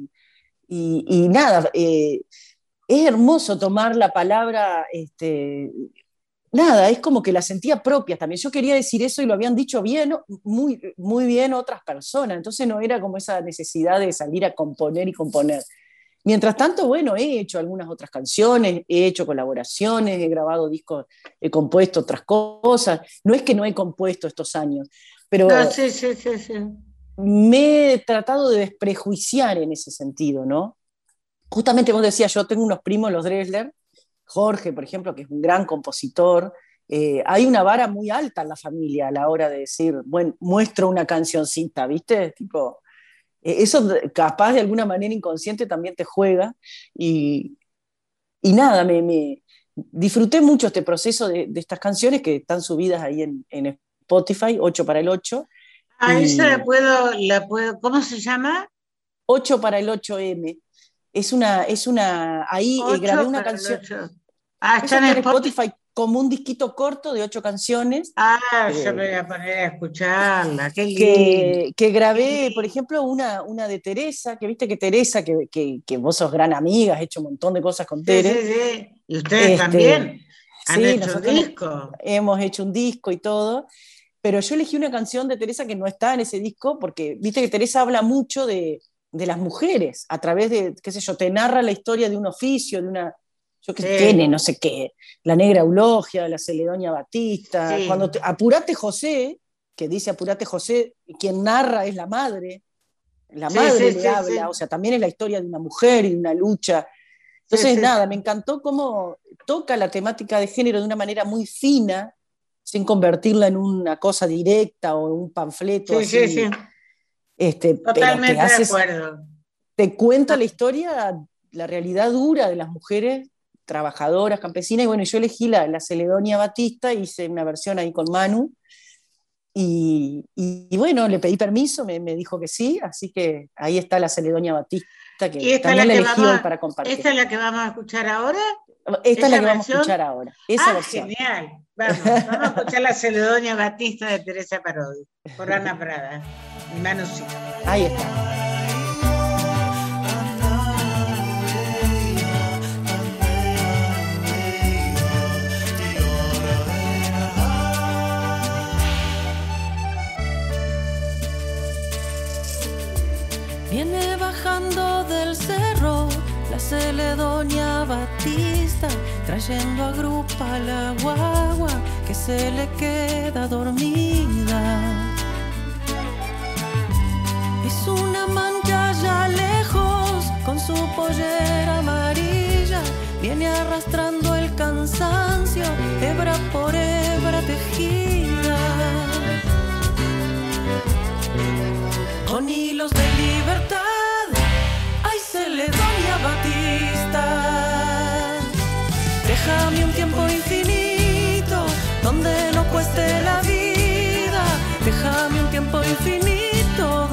y, nada, eh, es hermoso tomar la palabra, este, nada, es como que la sentía propia también. Yo quería decir eso y lo habían dicho bien, muy, muy bien otras personas, entonces no era como esa necesidad de salir a componer y componer. Mientras tanto, bueno, he hecho algunas otras canciones, he hecho colaboraciones, he grabado discos, he compuesto otras cosas. No es que no he compuesto estos años, pero sí, sí, sí, me he tratado de desprejuiciar en ese sentido, ¿no? Justamente vos decías, yo tengo unos primos, los Dresler, Jorge, por ejemplo, que es un gran compositor. Eh, hay una vara muy alta en la familia a la hora de decir, bueno, muestro una cancioncita, ¿viste? Tipo, e-, eso capaz de alguna manera inconsciente también te juega y, y nada, me, me, disfruté mucho este proceso de, de, estas canciones que están subidas ahí en, en Spotify, 8 para el 8. Ah, esa la puedo, la puedo, ¿cómo se llama? 8 para el 8M. Es una, es una, ahí eh, grabé una canción. Ah, está en Spotify como un disquito corto de ocho canciones. Ah, yo me voy a poner a escucharla. que, que, grabé, por ejemplo, una, una de Teresa, que viste que Teresa, que, que, que, vos sos gran amiga, has hecho un montón de cosas con Teresa. Sí, sí, sí. Y ustedes este, también. Han hecho un disco. Hemos hecho un disco y todo. Pero yo elegí una canción de Teresa que no está en ese disco, porque viste que Teresa habla mucho de, de las mujeres, a través de, qué sé yo, te narra la historia de un oficio, de una, yo que tiene, no sé qué, la negra eulogia, la Celedonia Batista, cuando Apurate José, que dice Apurate José, quien narra es la madre, la madre le habla, o sea, también es la historia de una mujer y de una lucha. Entonces, nada, me encantó cómo toca la temática de género de una manera muy fina, sin convertirla en una cosa directa o un panfleto. Así, este, Totalmente te de acuerdo. Te cuenta la historia, la realidad dura de las mujeres trabajadoras, campesinas, y bueno, yo elegí la, la Celedonia Batista, hice una versión ahí con Manu, y, y, bueno, le pedí permiso, me, me, dijo que sí, así que ahí está la Celedonia Batista, que también la, elegí hoy para compartir. ¿Esta es la que vamos a escuchar ahora? Esta es la que vamos a escuchar ahora. Esa ah, versión. genial. Vamos, vamos a escuchar la Celedonia Batista de Teresa Parodi, por Ana Prada, Sí. Ahí está. Viene bajando del cerro la Celedonia Batista, trayendo a grupa la guagua que se le queda dormida. Es una mancha ya lejos con su pollera amarilla, viene arrastrando el cansancio, hebra por hebra tejida. Con hilos de libertad, ay Celedonia Batista. Déjame un tiempo infinito donde no cueste la vida. Déjame un tiempo infinito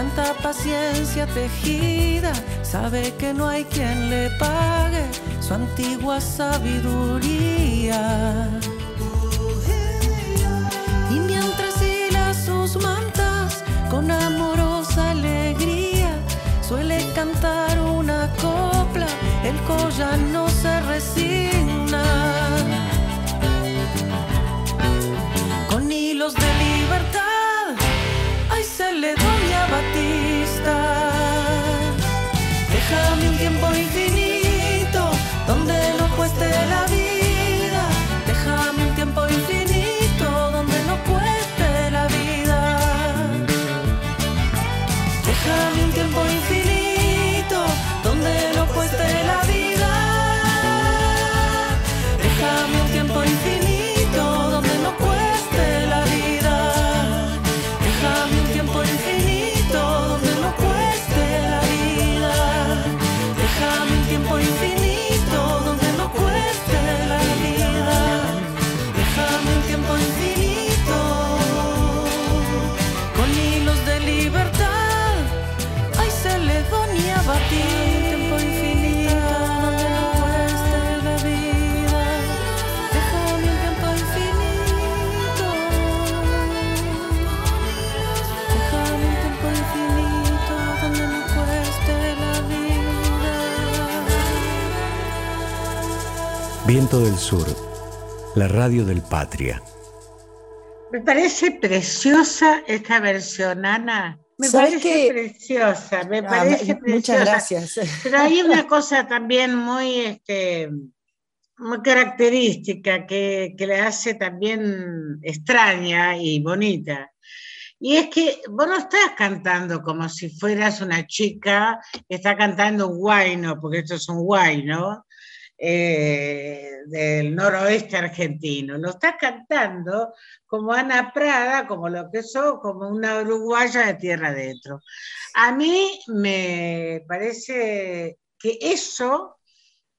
tanta paciencia tejida, sabe que no hay quien le pague su antigua sabiduría. Y mientras hila sus mantas con amorosa alegría, suele cantar una copla, el collano Viento del Sur, la radio del Patria. Me parece preciosa esta versión, Ana. Me parece preciosa, me ah, parece preciosa. Muchas gracias. Pero hay una cosa también muy, este, muy característica que, que le hace también extraña y bonita. Y es que vos no estás cantando como si fueras una chica que está cantando un guayno, porque esto es un guayno, eh, del noroeste argentino. Lo estás cantando como Ana Prada, como lo que sos, como una uruguaya de tierra adentro. A mí me parece que eso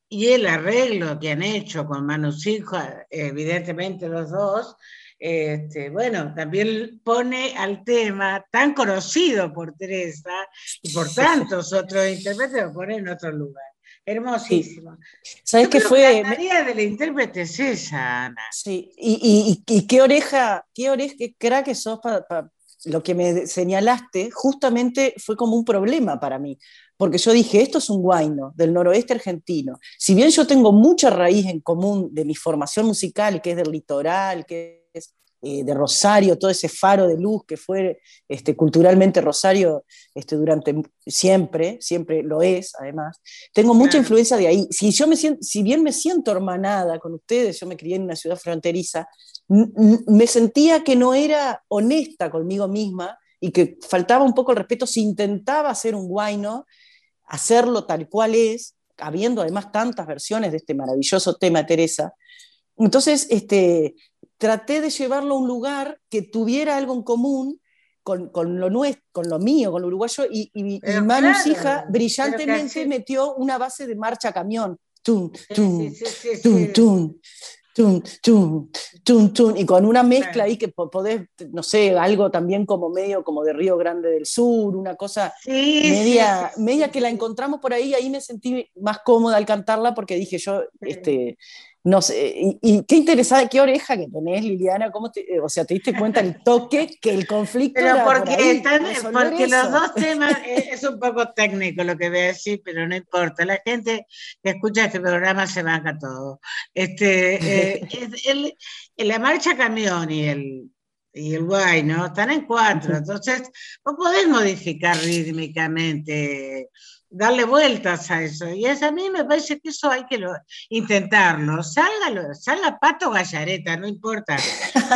y el arreglo que han hecho con Manos Hijos, evidentemente los dos, este, bueno, también pone al tema tan conocido por Teresa y por tantos otros intérpretes, lo pone en otro lugar. Hermosísimo. ¿Sabes qué fue? La tarea del intérprete es esa, Ana. Sí, y, qué oreja, qué oreja, qué crack que sos para, lo que me señalaste, justamente fue como un problema para mí, porque yo dije, esto es un guayno del noroeste argentino. Si bien yo tengo mucha raíz en común de mi formación musical, que es del litoral, que eh, de Rosario, todo ese faro de luz que fue este, culturalmente Rosario este, durante siempre, siempre lo es además. Tengo mucha influencia de ahí. Si, yo me siento, si bien me siento hermanada con ustedes, yo me crié en una ciudad fronteriza, me sentía que no era honesta conmigo misma y que faltaba un poco el respeto si intentaba hacer un guayno, hacerlo tal cual es, habiendo además tantas versiones de este maravilloso tema, Teresa. Entonces, este, traté de llevarlo a un lugar que tuviera algo en común con, lo nuestro, con lo mío, con lo uruguayo, y, y, Hija brillantemente metió una base de marcha camión. Tum, tum, tum, tum, tum, tum, tum, tum, y con una mezcla ahí que podés, no sé, algo también como medio como de Río Grande del Sur, una cosa media, media que la encontramos por ahí, ahí me sentí más cómoda al cantarla porque dije yo, este, no sé, y, qué interesante, qué oreja que tenés, Liliana, ¿cómo te, o sea, te diste cuenta el toque que el conflicto pero porque, porque los dos temas, es un poco técnico lo que voy a decir, pero no importa, la gente que escucha este programa se banca todo. Este, eh, el, la marcha camión y el, y el guay, ¿no? Están en cuatro, entonces vos podés modificar rítmicamente darle vueltas a eso. Y es, a mí me parece que eso hay que intentarlo. Salga, salga pato gallareta, no importa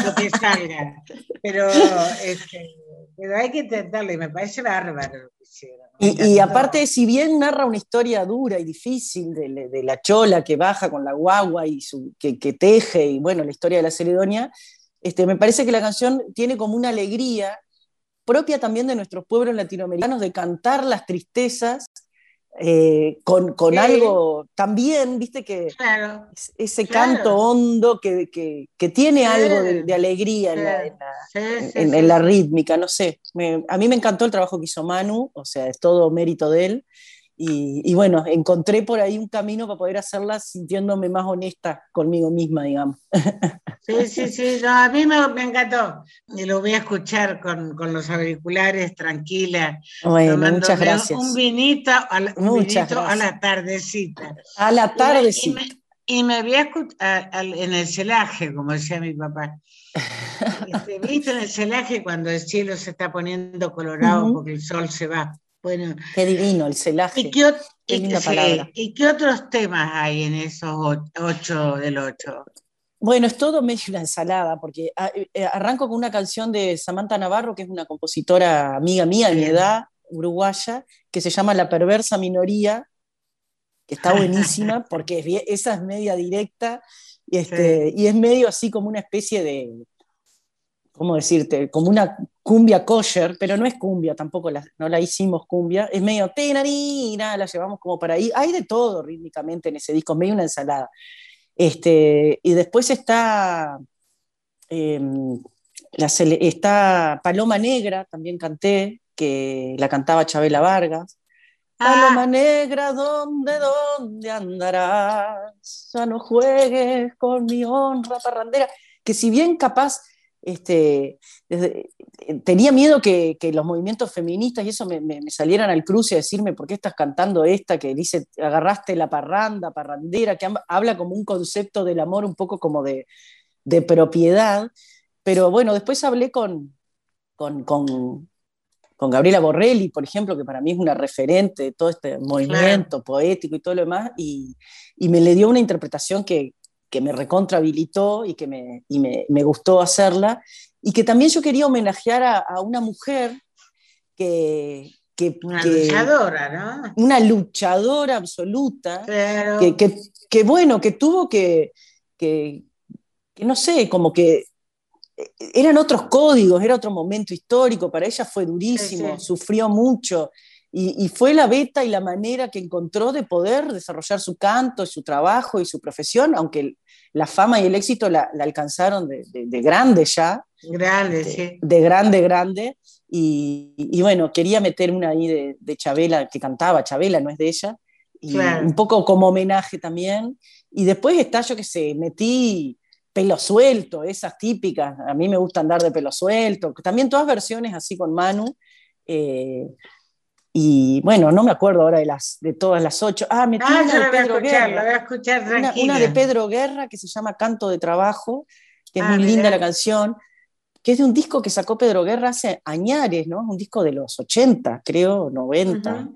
lo que salga. Pero, este, pero hay que intentarlo y me parece bárbaro lo que hicieron. Y, aparte, si bien narra una historia dura y difícil de, la chola que baja con la guagua y su, que, que, teje, y bueno, la historia de la Celedonia, este, me parece que la canción tiene como una alegría propia también de nuestros pueblos latinoamericanos de cantar las tristezas eh, con, con algo también, viste que ese canto hondo que, que, que tiene algo de, alegría en la, en, la, rítmica, no sé. a mí me encantó el trabajo que hizo Manu, o sea, es todo mérito de él. Y, bueno, encontré por ahí un camino para poder hacerla sintiéndome más honesta conmigo misma, digamos. Sí, sí, sí, a mí me, encantó. Y lo voy a escuchar con, los auriculares, tranquila. Bueno, muchas gracias. Un vinito, a la, a la tardecita. A la tardecita. Y me, voy a escuchar en el celaje, como decía mi papá. Este, ¿Viste en el celaje cuando el cielo se está poniendo colorado porque el sol se va? Bueno, qué divino el celaje. ¿Y qué, ¿Y qué otros temas hay en esos ocho del ocho? Bueno, es todo medio una ensalada, porque ah, eh, eh, arranco con una canción de Samantha Navarro, que es una compositora amiga mía de mi edad, uruguaya, que se llama La perversa minoría, que está buenísima, porque esa es media directa, y, este, y es medio así como una especie de, ¿cómo decirte? Como una cumbia kosher, pero no es cumbia, tampoco la, no la hicimos cumbia, es medio tenarina, la llevamos como para ahí. Hay de todo rítmicamente en ese disco, medio una ensalada. Este, y después está, em, está Paloma Negra, también canté, que la cantaba Chabela Vargas. Ah. Paloma Negra, ¿dónde, dónde andarás? Ya no juegues con mi honra parrandera. Que si bien capaz este, tenía miedo que, los movimientos feministas y eso me, salieran al cruce a decirme, ¿por qué estás cantando esta que dice, agarraste la parranda, parrandera, que habla como un concepto del amor un poco como de, propiedad? Pero bueno, después hablé con, con, Gabriela Borrelli, por ejemplo, que para mí es una referente de todo este movimiento poético y todo lo demás, y, y me le dio una interpretación que, que me recontrahabilitó y que me, y me, me, gustó hacerla, y que también yo quería homenajear a, a una mujer que... que una luchadora, ¿no? Una luchadora absoluta, que, que, que, bueno, que tuvo que, que, no sé, como que eran otros códigos, era otro momento histórico, para ella fue durísimo, sufrió mucho, y, fue la beta y la manera que encontró de poder desarrollar su canto, su trabajo y su profesión, aunque la fama y el éxito la, alcanzaron de, grande ya. Grande, sí. De grande, grande. Y, bueno, quería meter una ahí de, Chabela, que cantaba Chabela, no es de ella. Y un poco como homenaje también. Y después está, yo que sé, metí pelo suelto, esas típicas. A mí me gusta andar de pelo suelto. También todas versiones así con Manu. Eh, y bueno, no me acuerdo ahora de, las, de todas las ocho. Ah, me ah, una de Pedro Guerra. voy a escuchar una, de Pedro Guerra que se llama Canto de Trabajo, que es ah, muy linda la canción, que es de un disco que sacó Pedro Guerra hace añares, ¿no? Un disco de los 80, creo, 90,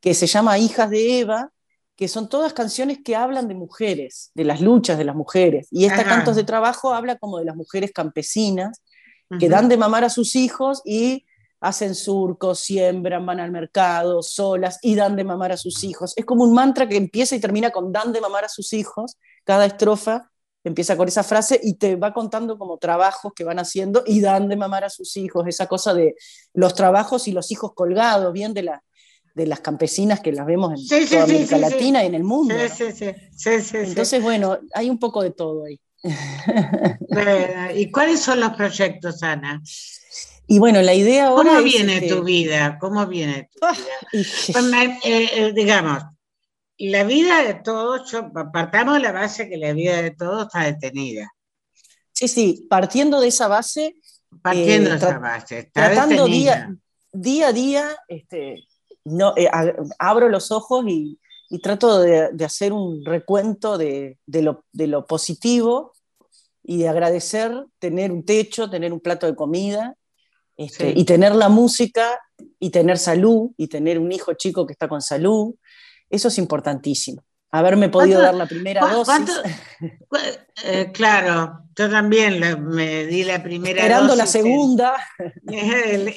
que se llama Hijas de Eva, que son todas canciones que hablan de mujeres, de las luchas de las mujeres. Y esta Cantos de Trabajo habla como de las mujeres campesinas que dan de mamar a sus hijos y hacen surcos, siembran, van al mercado, solas y dan de mamar a sus hijos. Es como un mantra que empieza y termina con dan de mamar a sus hijos. Cada estrofa empieza con esa frase y te va contando como trabajos que van haciendo y dan de mamar a sus hijos, esa cosa de los trabajos y los hijos colgados, bien de, la, de las campesinas que las vemos en toda América Latina y en el mundo. Entonces, bueno, hay un poco de todo ahí. ¿Y cuáles son los proyectos, Ana? Y bueno, la idea ahora. ¿Cómo viene tu vida? ¿Cómo viene tu ah, vida? Eh, eh, digamos, la vida de todos, partamos de la base que la vida de todos está detenida. Sí, sí, partiendo de esa base. Partiendo de eh, esa base. Está tratando día, día, a día, este, no, abro los ojos y, trato de, hacer un recuento de, lo, de lo positivo y de agradecer tener un techo, tener un plato de comida este, y tener la música y tener salud y tener un hijo chico que está con salud, eso es importantísimo. Haberme podido dar la primera dosis. Eh, claro, yo también me di la primera Esperando la segunda. El,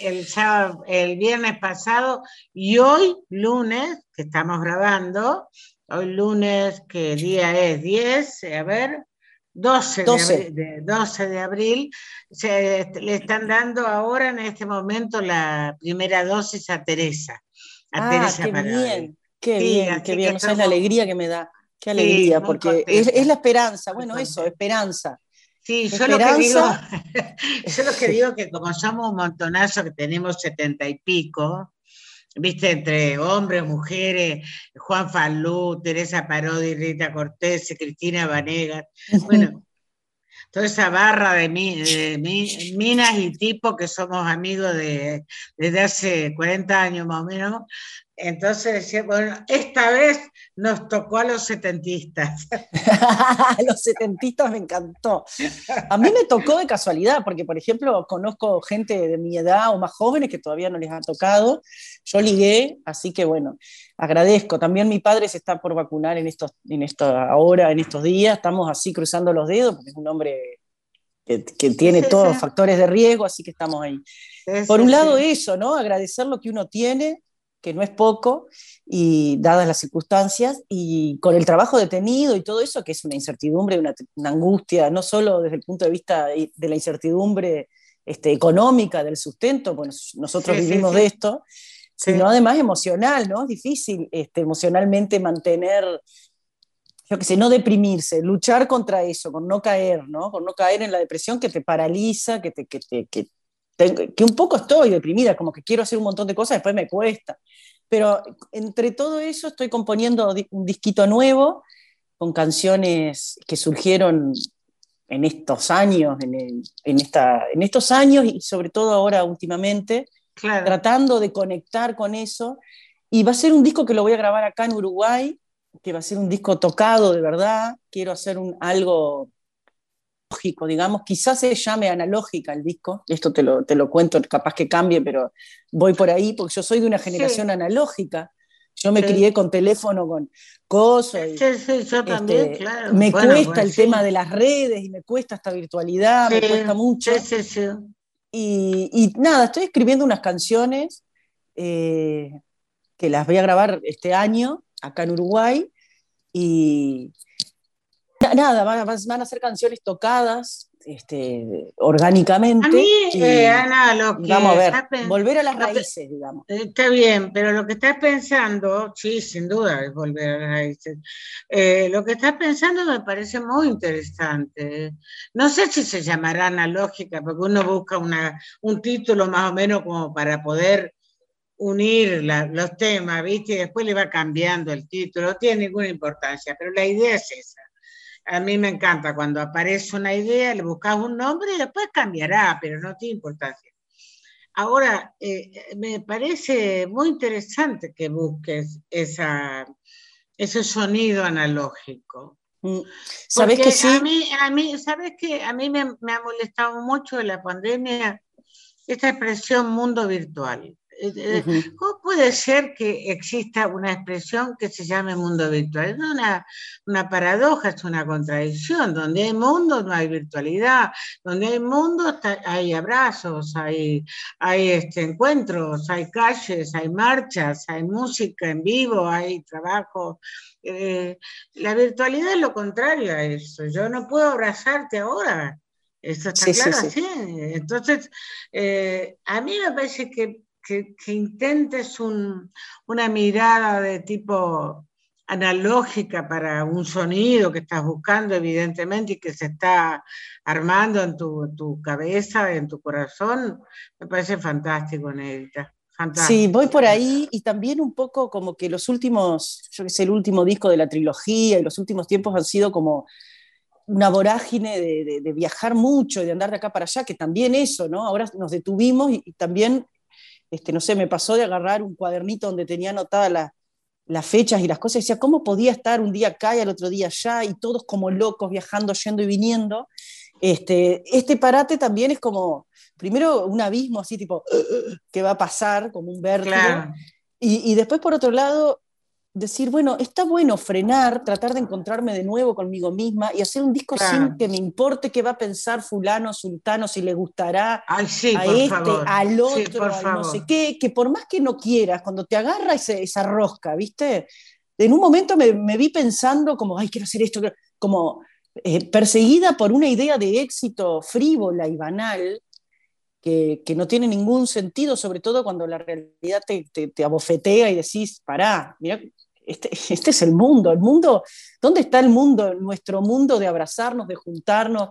el, viernes pasado y hoy, lunes, que estamos grabando, hoy lunes, que día es 10, a ver, 12, De, 12 de abril, se, le están dando ahora en este momento la primera dosis a Teresa. A ah, Teresa qué bien, qué bien, qué bien, la alegría que me da, qué alegría, porque es, la esperanza, bueno, eso, esperanza. Sí, yo lo, que digo, yo lo que digo que como somos un montonazo que tenemos setenta y pico, viste, entre hombres, mujeres, Juan Falú, Teresa Parodi, Rita Cortés, Cristina Vanegas, bueno, toda esa barra de, minas y tipos que somos amigos de, desde hace 40 años más o menos, entonces decía, bueno, esta vez nos tocó a los setentistas. los setentistas me encantó. A mí me tocó de casualidad, porque por ejemplo conozco gente de mi edad o más jóvenes que todavía no les ha tocado. Yo ligué, así que bueno, agradezco. También mi padre se está por vacunar en estos, en esta ahora, en estos días. Estamos así cruzando los dedos, porque es un hombre que, tiene todos los factores de riesgo, así que estamos ahí. por un lado eso, ¿no? Agradecer lo que uno tiene que no es poco, y dadas las circunstancias, y con el trabajo detenido y todo eso, que es una incertidumbre, una, angustia, no solo desde el punto de vista de la incertidumbre este, económica, del sustento, bueno, nosotros vivimos de esto, sino además emocional, ¿no? Es difícil este, emocionalmente mantener, yo qué sé, no deprimirse, luchar contra eso, con no caer, ¿no? Con no caer en la depresión que te paraliza, que te, que te, que que un poco estoy deprimida, como que quiero hacer un montón de cosas, después me cuesta. Pero entre todo eso estoy componiendo un disquito nuevo con canciones que surgieron en estos años, en, esta, en estos años y sobre todo ahora últimamente, tratando de conectar con eso. Y va a ser un disco que lo voy a grabar acá en Uruguay, que va a ser un disco tocado de verdad. Quiero hacer un, algo lógico, digamos, quizás se llame analógica el disco, esto te lo, te lo cuento, capaz que cambie, pero voy por ahí, porque yo soy de una generación analógica, yo me crié con teléfono, con cosas. Sí, sí, yo también, este, claro. Me cuesta el tema de las redes y me cuesta esta virtualidad, me cuesta mucho. Sí, sí, y, y, nada, estoy escribiendo unas canciones eh, que las voy a grabar este año acá en Uruguay y nada, van, van a ser canciones tocadas este, orgánicamente. A mí, eh, Ana, lo que. Vamos a ver, volver a las raíces, digamos. Está bien, pero lo que estás pensando, sí, sin duda, es volver a las raíces. Eh, lo que estás pensando me parece muy interesante. No sé si se llamará analógica, porque uno busca una, un título más o menos como para poder unir los temas, ¿viste? Y después le va cambiando el título, no tiene ninguna importancia, pero la idea es esa a mí me encanta cuando aparece una idea, le buscas un nombre y después cambiará, pero no tiene importancia. Ahora, eh, me parece muy interesante que busques esa, ese sonido analógico. Mm, ¿Sabes que sí? A mí, a mí, ¿sabes que A mí me, me ha molestado mucho en la pandemia esta expresión mundo virtual. Eh, eh, ¿Cómo puede ser que exista una expresión que se llame mundo virtual? Es una, una paradoja, es una contradicción. Donde hay mundo no hay virtualidad. Donde hay mundo hay abrazos, hay, hay este, encuentros, hay calles, hay marchas, hay música en vivo, hay trabajo. Eh, la virtualidad es lo contrario a eso. Yo no puedo abrazarte ahora. Eso está claro, sí, Entonces, a mí me parece que que, intentes una mirada de tipo analógica para un sonido que estás buscando, evidentemente, y que se está armando en tu, cabeza, en tu corazón, me parece fantástico, Nedita. Sí, voy por ahí y también un poco como que los últimos, yo que sé, el último disco de la trilogía y los últimos tiempos han sido como una vorágine de, viajar mucho, de andar de acá para allá, que también eso, ¿no? Ahora nos detuvimos y también este, no sé, me pasó de agarrar un cuadernito donde tenía anotadas las fechas y las cosas, y decía, ¿cómo podía estar un día acá y al otro día allá, y todos como locos viajando, yendo y viniendo? Este, este parate también es como, primero un abismo así tipo, ¿qué va a pasar? Como un vértigo. Y, y, después, por otro lado, decir, bueno, está bueno frenar, tratar de encontrarme de nuevo conmigo misma y hacer un disco sin que me importe qué va a pensar fulano, sultano, si le gustará a este, al otro, no sé qué, que por más que no quieras, cuando te agarra esa rosca, ¿viste? En un momento me, vi pensando como, ay, quiero hacer esto, como eh, perseguida por una idea de éxito frívola y banal, que, no tiene ningún sentido, sobre todo cuando la realidad te, te, abofetea y decís, pará, mira, este, este, es el mundo, el mundo, ¿dónde está el mundo? Nuestro mundo de abrazarnos, de juntarnos.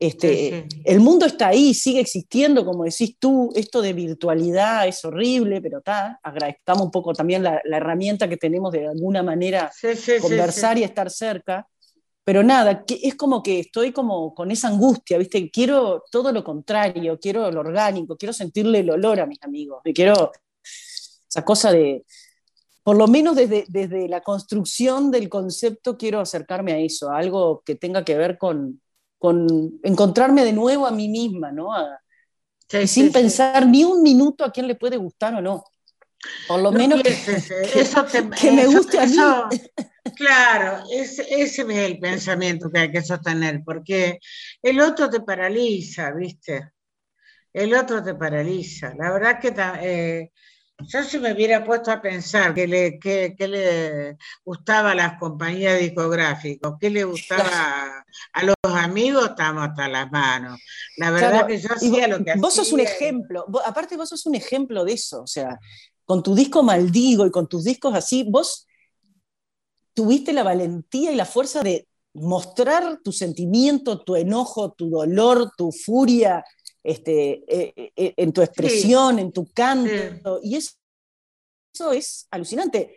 Este, El mundo está ahí, sigue existiendo, como decís tú, esto de virtualidad es horrible, pero está, agradezcamos un poco también la, herramienta que tenemos de alguna manera conversar y estar cerca. Pero nada, que es como que estoy como con esa angustia, ¿viste? Quiero todo lo contrario, quiero lo orgánico, quiero sentirle el olor a mis amigos, quiero esa cosa de, por lo menos desde, desde la construcción del concepto quiero acercarme a eso, a algo que tenga que ver con, con encontrarme de nuevo a mí misma, ¿no? sin pensar ni un minuto a quién le puede gustar o no. Por lo menos que, eso que, me guste a mí. claro, ese, ese es el pensamiento que hay que sostener, porque el otro te paraliza, ¿viste? El otro te paraliza. La verdad que eh, yo si me hubiera puesto a pensar qué le, que, le gustaba a las compañías discográficas, qué le gustaba a los amigos, estamos hasta las manos. La verdad que yo hacía lo que Vos sos un ejemplo, aparte vos sos un ejemplo de eso, o sea, con tu disco Maldigo y con tus discos así, vos tuviste la valentía y la fuerza de mostrar tu sentimiento, tu enojo, tu dolor, tu furia, este, eh, eh, en tu expresión, en tu canto, y eso, eso, es alucinante.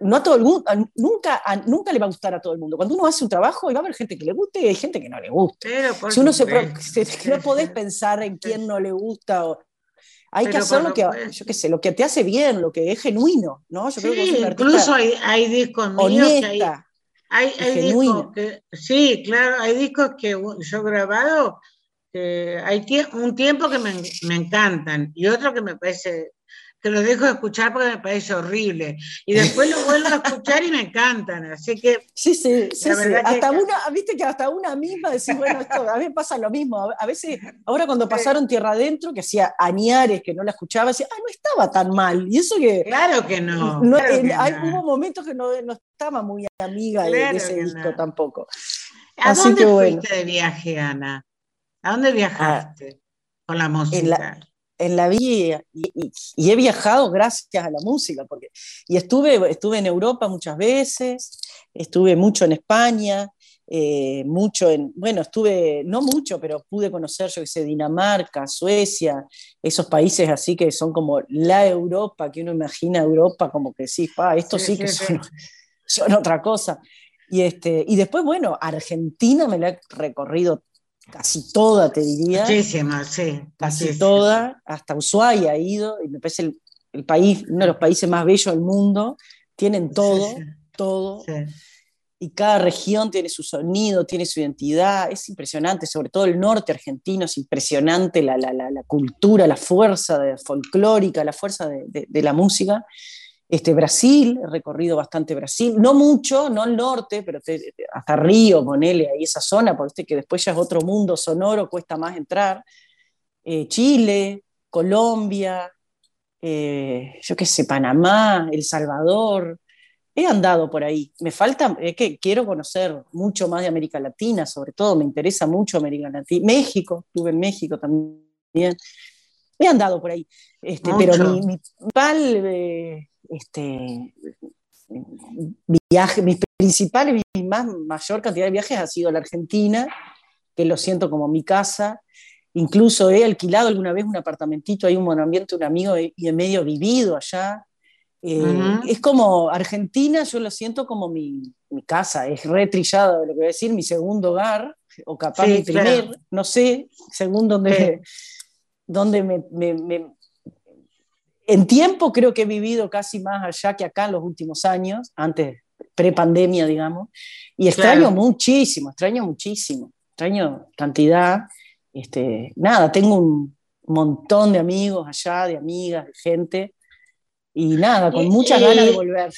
no a todo el mundo, nunca, nunca le va a gustar a todo el mundo. Cuando uno hace un trabajo, va a haber gente que le guste y hay gente que no le gusta. si uno se, no podés pensar en quién no le gusta. O, hay que hacer lo que, yo qué sé, lo que te hace bien, lo que es genuino, ¿no? Yo creo que incluso hay, hay discos míos que hay, hay, hay discos que, sí, claro, hay discos que yo he grabado que hay un tiempo que me, me encantan y otro que me parece que lo dejo de escuchar porque me parece horrible. Y después lo vuelvo a escuchar y me encantan. Así que. Sí, sí, sí. Hasta una, viste que hasta una misma decís, bueno, esto, a mí me pasa lo mismo. A veces, ahora cuando pasaron Tierra Adentro, que hacía añares que no la escuchaba, decía, ah, no estaba tan mal. Y eso que. Claro que no. hay, Hubo momentos que no, estaba muy amiga de, ese disco tampoco. ¿A dónde fuiste de viaje, Ana? ¿A dónde viajaste con la música? en la vida y, he viajado gracias a la música, porque, y estuve, estuve en Europa muchas veces, estuve mucho en España, eh, mucho en, bueno, estuve, no mucho, pero pude conocer, yo que sé, Dinamarca, Suecia, esos países así que son como la Europa, que uno imagina Europa como que sí, pa, esto sí, que son, son, otra cosa. Y, este, y después, bueno, Argentina me la he recorrido casi toda, te diría. Muchísima, sí. Casi toda, hasta Ushuaia ha ido, y me parece el, país, uno de los países más bellos del mundo, tienen todo, todo. Y cada región tiene su sonido, tiene su identidad, es impresionante, sobre todo el norte argentino, es impresionante la, la, la, cultura, la fuerza de, folclórica, la fuerza de, de la música. Este, Brasil, he recorrido bastante Brasil, no mucho, no el norte, pero hasta Río, ponele ahí esa zona, porque que después ya es otro mundo sonoro, cuesta más entrar. Eh, Chile, Colombia, eh, yo qué sé, Panamá, El Salvador. He andado por ahí. Me falta, es que quiero conocer mucho más de América Latina, sobre todo, me interesa mucho América Latina. México, estuve en México también. He andado por ahí. Este, pero mi, mi principal eh, este, viaje, mis principales, mi más mayor cantidad de viajes ha sido a la Argentina, que lo siento como mi casa. Incluso he alquilado alguna vez un apartamentito, hay un monumento, un amigo, y en medio vivido allá. Eh, es como Argentina, yo lo siento como mi, mi casa, es retrillado de lo que voy a decir, mi segundo hogar, o capaz mi primer, no sé, según donde, donde me, en tiempo creo que he vivido casi más allá que acá en los últimos años, antes, pre-pandemia, digamos, y extraño muchísimo, extraño muchísimo, extraño cantidad. Este, nada, tengo un montón de amigos allá, de amigas, de gente, y nada, con muchas ganas de volver.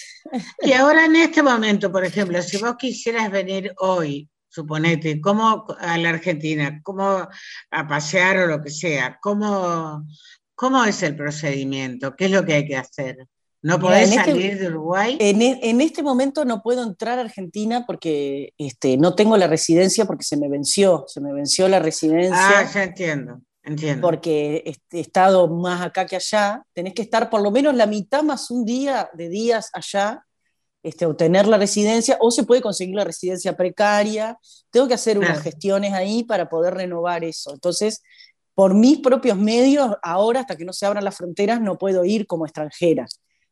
Y ahora en este momento, por ejemplo, si vos quisieras venir hoy, suponete, ¿cómo a la Argentina, cómo a pasear o lo que sea, cómo, ¿Cómo es el procedimiento? ¿Qué es lo que hay que hacer? ¿No podés este salir de Uruguay? E, en, este momento no puedo entrar a Argentina porque este, no tengo la residencia porque se me venció, se me venció la residencia. Ah, ya entiendo, entiendo. Porque he estado más acá que allá. Tenés que estar por lo menos la mitad más un día de días allá, este, obtener la residencia, o se puede conseguir la residencia precaria. Tengo que hacer unas gestiones ahí para poder renovar eso. Entonces, por mis propios medios, ahora hasta que no se abran las fronteras, no puedo ir como extranjera.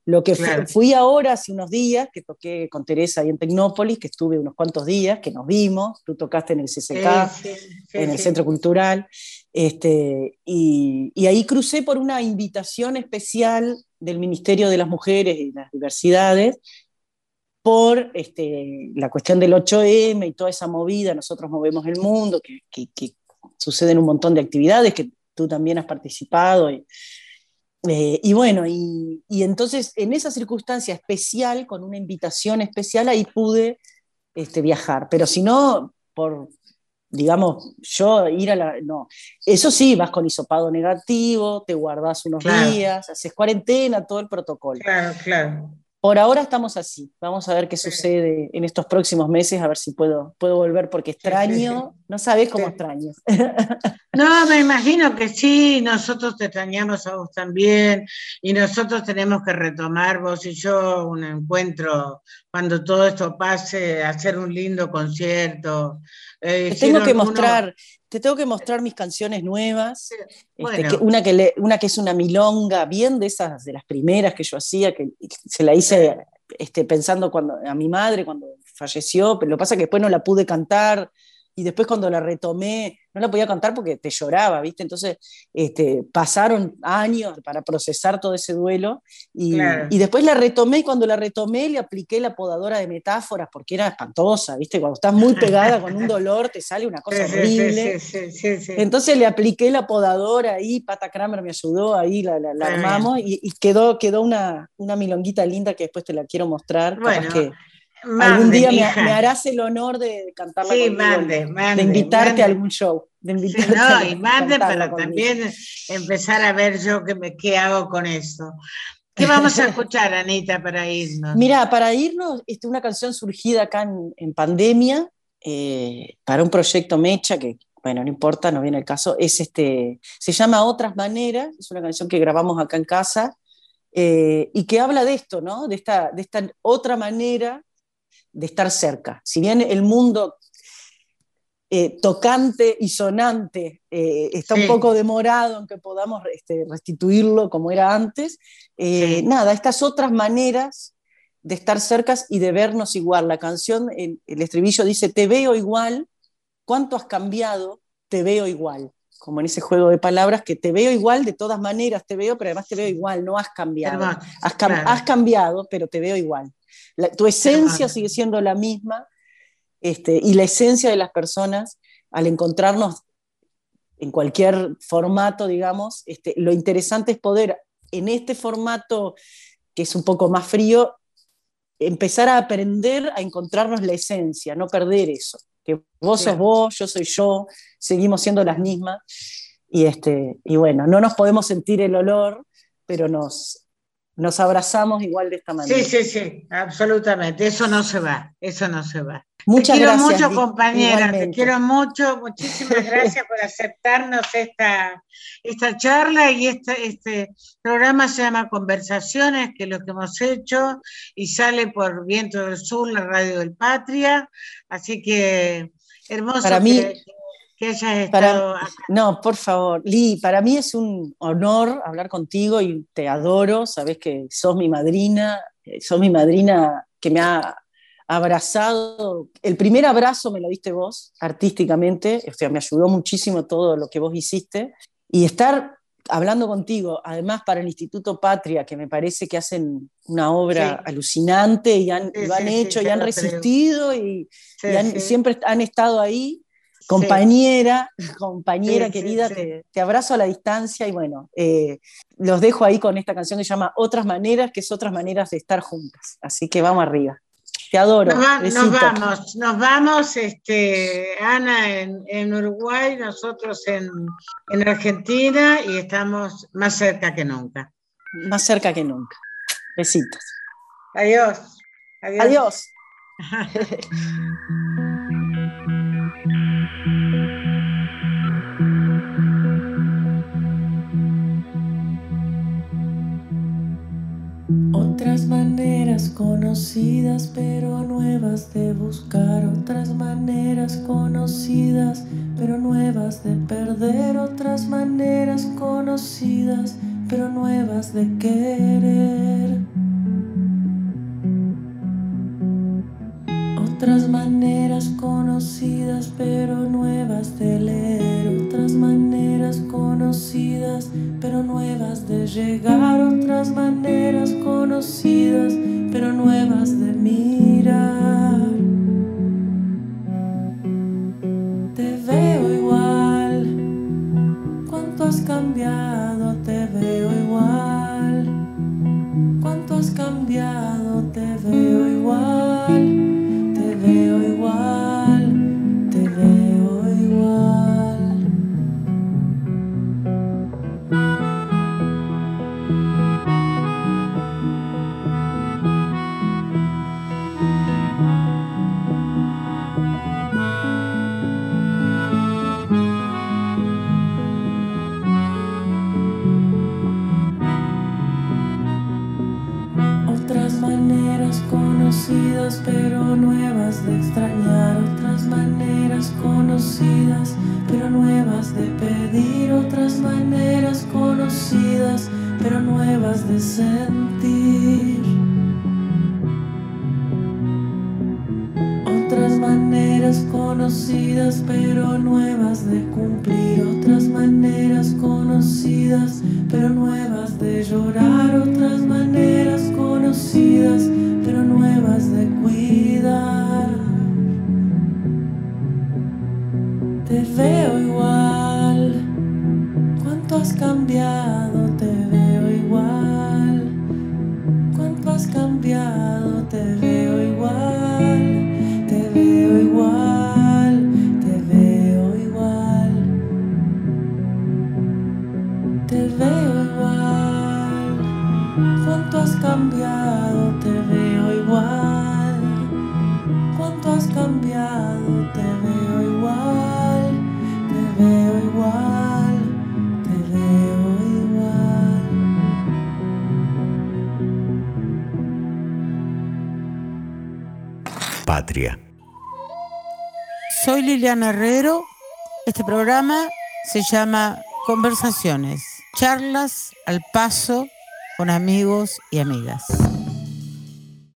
Lo que fui ahora hace unos días, que toqué con Teresa ahí en Tecnópolis, que estuve unos cuantos días, que nos vimos, tú tocaste en el CCK, en el Centro Cultural, este, y, ahí crucé por una invitación especial del Ministerio de las Mujeres y las Diversidades, por este, la cuestión del 8M y toda esa movida, nosotros movemos el mundo, que, que suceden un montón de actividades que tú también has participado. Y, eh, bueno, y, entonces en esa circunstancia especial, con una invitación especial, ahí pude este, viajar. Pero si no, por, digamos, yo ir a la... No, eso sí, vas con hisopado negativo, te guardas unos días, haces cuarentena, todo el protocolo. Claro, claro. Por ahora estamos así. Vamos a ver qué sucede en estos próximos meses, a ver si puedo, puedo volver, porque extraño, no sabes cómo extraño. No, me imagino que sí, nosotros te extrañamos a vos también, y nosotros tenemos que retomar, vos y yo, un encuentro cuando todo esto pase, hacer un lindo concierto. Eh, te tengo que mostrar, te tengo que mostrar mis canciones nuevas. Este, una, que una que es una milonga, bien de esas, de las primeras que yo hacía, que se la hice este, pensando cuando, a mi madre cuando falleció, pero lo que pasa es que después no la pude cantar y después cuando la retomé, no la podía cantar porque te lloraba, ¿viste? Entonces este, pasaron años para procesar todo ese duelo y, y, después la retomé y cuando la retomé le apliqué la podadora de metáforas porque era espantosa, ¿viste? Cuando estás muy pegada con un dolor te sale una cosa horrible. Entonces le apliqué la podadora ahí, Pata Kramer me ayudó, ahí la, la, armamos y, quedó, quedó una, una milonguita linda que después te la quiero mostrar. Bueno. Que, Algún día me, harás el honor de cantarla sí, mande, de invitarte a algún show. De invitarte no, y mande, pero también empezar a ver yo qué, me, qué hago con eso. ¿Qué vamos a escuchar, Anita, para irnos? Mira, para irnos, este, una canción surgida acá en, pandemia, eh, para un proyecto Mecha, que, bueno, no importa, no viene el caso, es este, se llama Otras Maneras, es una canción que grabamos acá en casa, eh, y que habla de esto, ¿no? De esta, de esta otra manera de estar cerca. Si bien el mundo eh, tocante y sonante eh, está un poco demorado en que podamos este, restituirlo como era antes, eh, nada, estas otras maneras de estar cercas y de vernos igual. La canción, el, estribillo dice, te veo igual, ¿cuánto has cambiado? Te veo igual como en ese juego de palabras, que te veo igual, de todas maneras te veo, pero además te veo igual, no has cambiado. has, has, cambiado, pero te veo igual tu esencia sigue siendo la misma este, y la esencia de las personas, al encontrarnos en cualquier formato, digamos, este, lo interesante es poder en este formato que es un poco más frío, empezar a aprender a encontrarnos la esencia, no perder eso, que vos sos vos, yo soy yo, seguimos siendo las mismas, y, este, y bueno, no nos podemos sentir el olor, pero nos, nos abrazamos igual de esta manera. Sí, sí, sí, absolutamente. Eso no se va, eso no se va. Muchas te quiero mucho, compañera, te quiero mucho. Muchísimas gracias por aceptarnos esta, esta charla y este, este programa se llama Conversaciones, que es lo que hemos hecho y sale por Viento del Sur, la radio del Patria. Así que hermoso. Para mí, no, por favor, Lee, para mí es un honor hablar contigo y te adoro, sabes que sos mi madrina, eh, sos mi madrina que me ha abrazado, el primer abrazo me lo diste vos artísticamente, o sea, me ayudó muchísimo todo lo que vos hiciste, y estar hablando contigo, además para el Instituto Patria, que me parece que hacen una obra alucinante y han, lo han hecho y han resistido y, siempre han estado ahí compañera, compañera querida, te, abrazo a la distancia y bueno, eh, los dejo ahí con esta canción que se llama Otras Maneras, que es otras maneras de estar juntas. Así que vamos arriba. Te adoro. Nos, vamos, nos vamos, este, Ana en, Uruguay, nosotros en, en Argentina y estamos más cerca que nunca. Más cerca que nunca. Besitos. Adiós. Adiós. Otras maneras conocidas pero nuevas de buscar, otras maneras conocidas pero nuevas de perder, otras maneras conocidas pero nuevas de querer. Otras maneras conocidas pero nuevas de leer, otras maneras conocidas pero nuevas de llegar, otras maneras conocidas pero nuevas de mirar. Te veo igual, cuánto has cambiado, Herrero. Este programa se llama Conversaciones, charlas al paso con amigos y amigas.